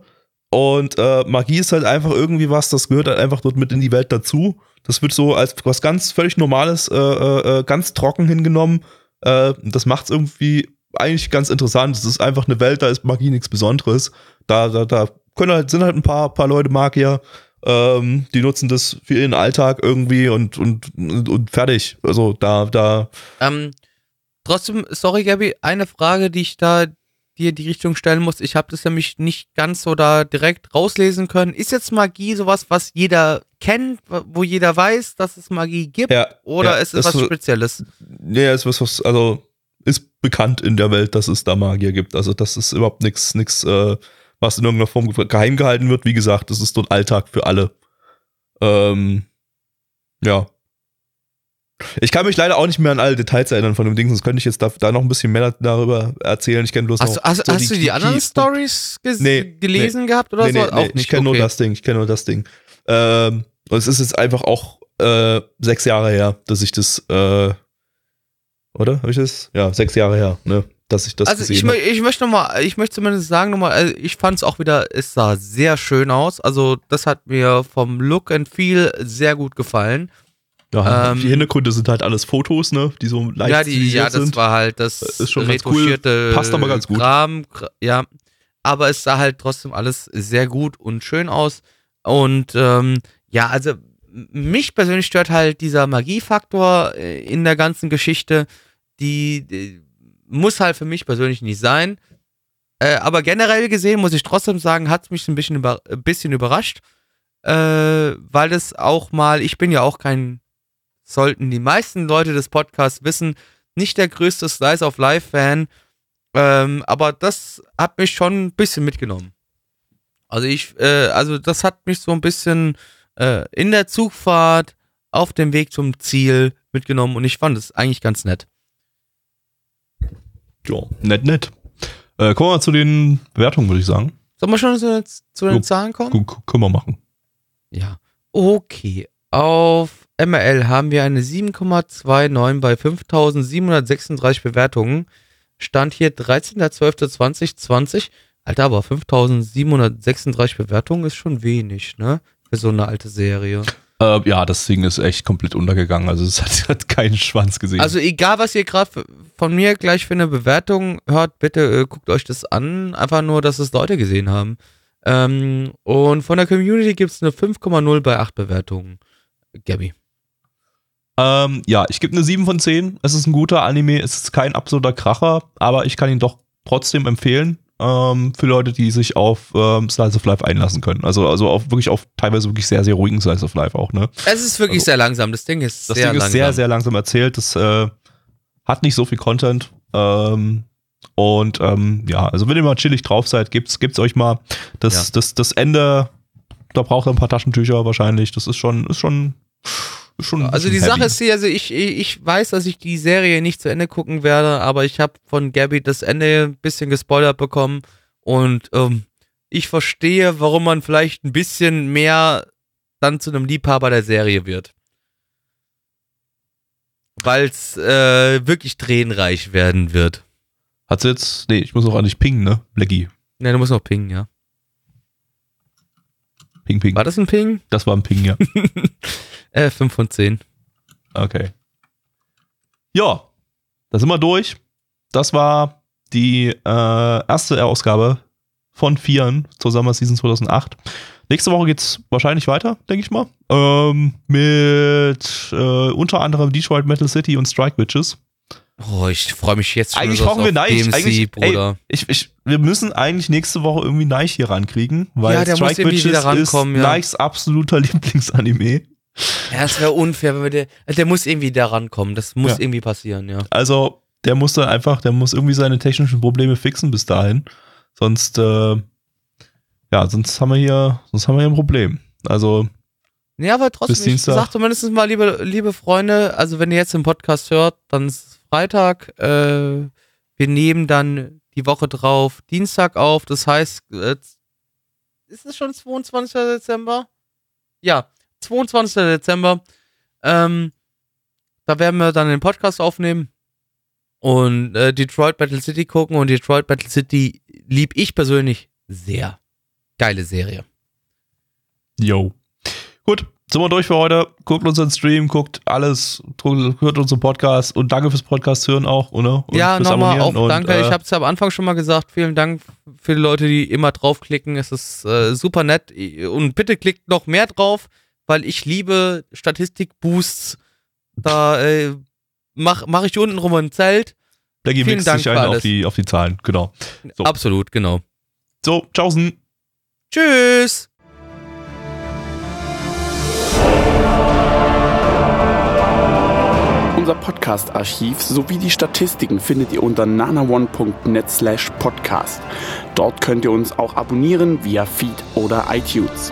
Und äh, Magie ist halt einfach irgendwie was, das gehört halt einfach dort mit in die Welt dazu. Das wird so als was ganz völlig Normales, äh, äh, äh, ganz trocken hingenommen. Äh, das macht's irgendwie eigentlich ganz interessant. Es ist einfach eine Welt, da ist Magie nichts Besonderes. Da, da, da können halt, sind halt ein paar, paar Leute Magier, ähm, die nutzen das für ihren Alltag irgendwie und, und, und, und fertig. Also da, da. Ähm, trotzdem, sorry, Gabby, eine Frage, die ich da dir in die Richtung stellen muss. Ich habe das nämlich nicht ganz so da direkt rauslesen können. Ist jetzt Magie sowas, was jeder kennt, wo jeder weiß, dass es Magie gibt? Ja, oder ja, ist es was so- Spezielles? Ja, ist was, was, also ist bekannt in der Welt, dass es da Magier gibt. Also das ist überhaupt nichts, nichts, äh, was in irgendeiner Form geheim gehalten wird. Wie gesagt, das ist dort Alltag für alle. Ähm, ja. Ich kann mich leider auch nicht mehr an alle Details erinnern von dem Ding, sonst könnte ich jetzt da, da noch ein bisschen mehr darüber erzählen. Ich kenne bloß Hast, noch du- hast, so hast du die anderen Stories Nee, gelesen gehabt oder nee, so? nee, Auch nee, nicht. Ich kenne okay. nur das Ding, ich kenne nur das Ding. Ähm, und es ist jetzt einfach auch äh, sechs Jahre her, dass ich das, äh, oder? Habe ich das? Ja, sechs Jahre her, ne? Dass ich das Also ich, gesehen mö- ich möchte noch mal, ich möchte zumindest sagen nochmal, also ich fand es auch wieder, es sah sehr schön aus. Also das hat mir vom Look and Feel sehr gut gefallen. Ja, ähm, die Hintergründe sind halt alles Fotos, ne? Die so leicht ja, die, ja, stilisiert das sind. war halt das Ist schon ganz cool. retuschierte Passt aber ganz gut. Kram, Kr- ja. Aber es sah halt trotzdem alles sehr gut und schön aus. Und ähm, ja, also mich persönlich stört halt dieser Magiefaktor äh, in der ganzen Geschichte. Die, die muss halt für mich persönlich nicht sein. Äh, aber generell gesehen muss ich trotzdem sagen, hat es mich ein bisschen, über, ein bisschen überrascht. Äh, weil es auch mal, ich bin ja auch kein, sollten die meisten Leute des Podcasts wissen, nicht der größte Slice of Life-Fan. Ähm, aber das hat mich schon ein bisschen mitgenommen. Also ich, äh, also das hat mich so ein bisschen äh, in der Zugfahrt auf dem Weg zum Ziel mitgenommen und ich fand es eigentlich ganz nett. Ja, nett, nett. Äh, kommen wir mal zu den Bewertungen, würde ich sagen. Sollen wir schon zu, zu den Jo. Zahlen kommen? Können wir machen. Ja. Okay. Auf MRL haben wir eine 7,29 bei 5736 Bewertungen. Stand hier 13.12.2020. Alter, aber 5736 Bewertungen ist schon wenig, ne? Für so eine alte Serie. Äh, ja, das Ding ist echt komplett untergegangen. Also es hat, hat keinen Schwanz gesehen. Also egal, was ihr gerade von mir gleich für eine Bewertung hört, bitte äh, guckt euch das an. Einfach nur, dass es Leute gesehen haben. Ähm, und von der Community gibt es eine 5,0 bei 8 Bewertungen. Gabby. Ähm, ja, ich gebe eine 7 von 10. Es ist ein guter Anime, es ist kein absoluter Kracher, aber ich kann ihn doch trotzdem empfehlen. Ähm, für Leute, die sich auf ähm, Slice of Life einlassen können. Also, also auf wirklich auf teilweise wirklich sehr, sehr ruhigen Slice of Life auch, ne? Es ist wirklich Also, sehr langsam. Das Ding ist Das sehr Ding ist langsam. sehr, sehr langsam erzählt. Das äh, hat nicht so viel Content. Ähm, und ähm, ja, also wenn ihr mal chillig drauf seid, gibt's, gibt's euch mal. Das, Ja. das, das Ende, da braucht ihr ein paar Taschentücher wahrscheinlich. Das ist schon, ist schon, schon. Also die bisschen Sache heavy. ist die, also ich, ich weiß, dass ich die Serie nicht zu Ende gucken werde, aber ich habe von Gabby das Ende ein bisschen gespoilert bekommen und ähm, ich verstehe, warum man vielleicht ein bisschen mehr dann zu einem Liebhaber der Serie wird. Weil es äh, wirklich tränenreich werden wird. Hat's jetzt, nee, ich muss auch dich pingen, ne? Blackie. Ne, du musst noch pingen, ja. Ping, ping. War das ein Ping? Das war ein Ping, ja. Äh, 5 von 10. Okay. Ja, da sind wir durch. Das war die äh, erste Ausgabe von Vieren zur Summer Season 2008. Nächste Woche geht's wahrscheinlich weiter, denke ich mal. Ähm, mit äh, unter anderem Detroit Metal City und Strike Witches. Oh, ich freue mich jetzt schon Eigentlich brauchen wir Neich. DMC, Eigentlich, Bruder. ey, ich, ich, wir müssen eigentlich nächste Woche irgendwie Neich hier rankriegen, weil Ja, Strike Witches ist ja. Neichs absoluter Lieblingsanime. Ja, es wäre unfair, wenn wir der, der muss irgendwie da rankommen. Das muss Ja. irgendwie passieren, ja. Also, der muss dann einfach, der muss irgendwie seine technischen Probleme fixen bis dahin. Sonst, äh, ja, sonst haben wir hier, sonst haben wir hier ein Problem. Also, Ja, aber trotzdem, ich sag zumindest mal, liebe, liebe Freunde, also wenn ihr jetzt den Podcast hört, dann ist es Freitag. Äh, wir nehmen dann die Woche drauf Dienstag auf. Das heißt, äh, ist es schon 22. Dezember? Ja, 22. Dezember. Ähm, da werden wir dann den Podcast aufnehmen und äh, Detroit Battle City gucken. Und Detroit Battle City lieb ich persönlich sehr. Geile Serie. Yo. Gut, sind wir durch für heute. Guckt unseren Stream, guckt alles, hört unseren Podcast und danke fürs Podcast hören auch, oder? Und ja, nochmal auch und, danke. äh, ich habe es ja am Anfang schon mal gesagt. Vielen Dank für die Leute, die immer draufklicken. Es ist äh, super nett. Und bitte klickt noch mehr drauf, weil ich liebe Statistikboosts. Da äh, mache mach ich unten rum ein Zelt. Blackie mixt Dank sich ein auf die, auf die Zahlen, genau. So. Absolut, genau. So, tschaußen. Tschüss. Unser Podcast-Archiv sowie die Statistiken findet ihr unter nanaone.net slash podcast. Dort könnt ihr uns auch abonnieren via Feed oder iTunes.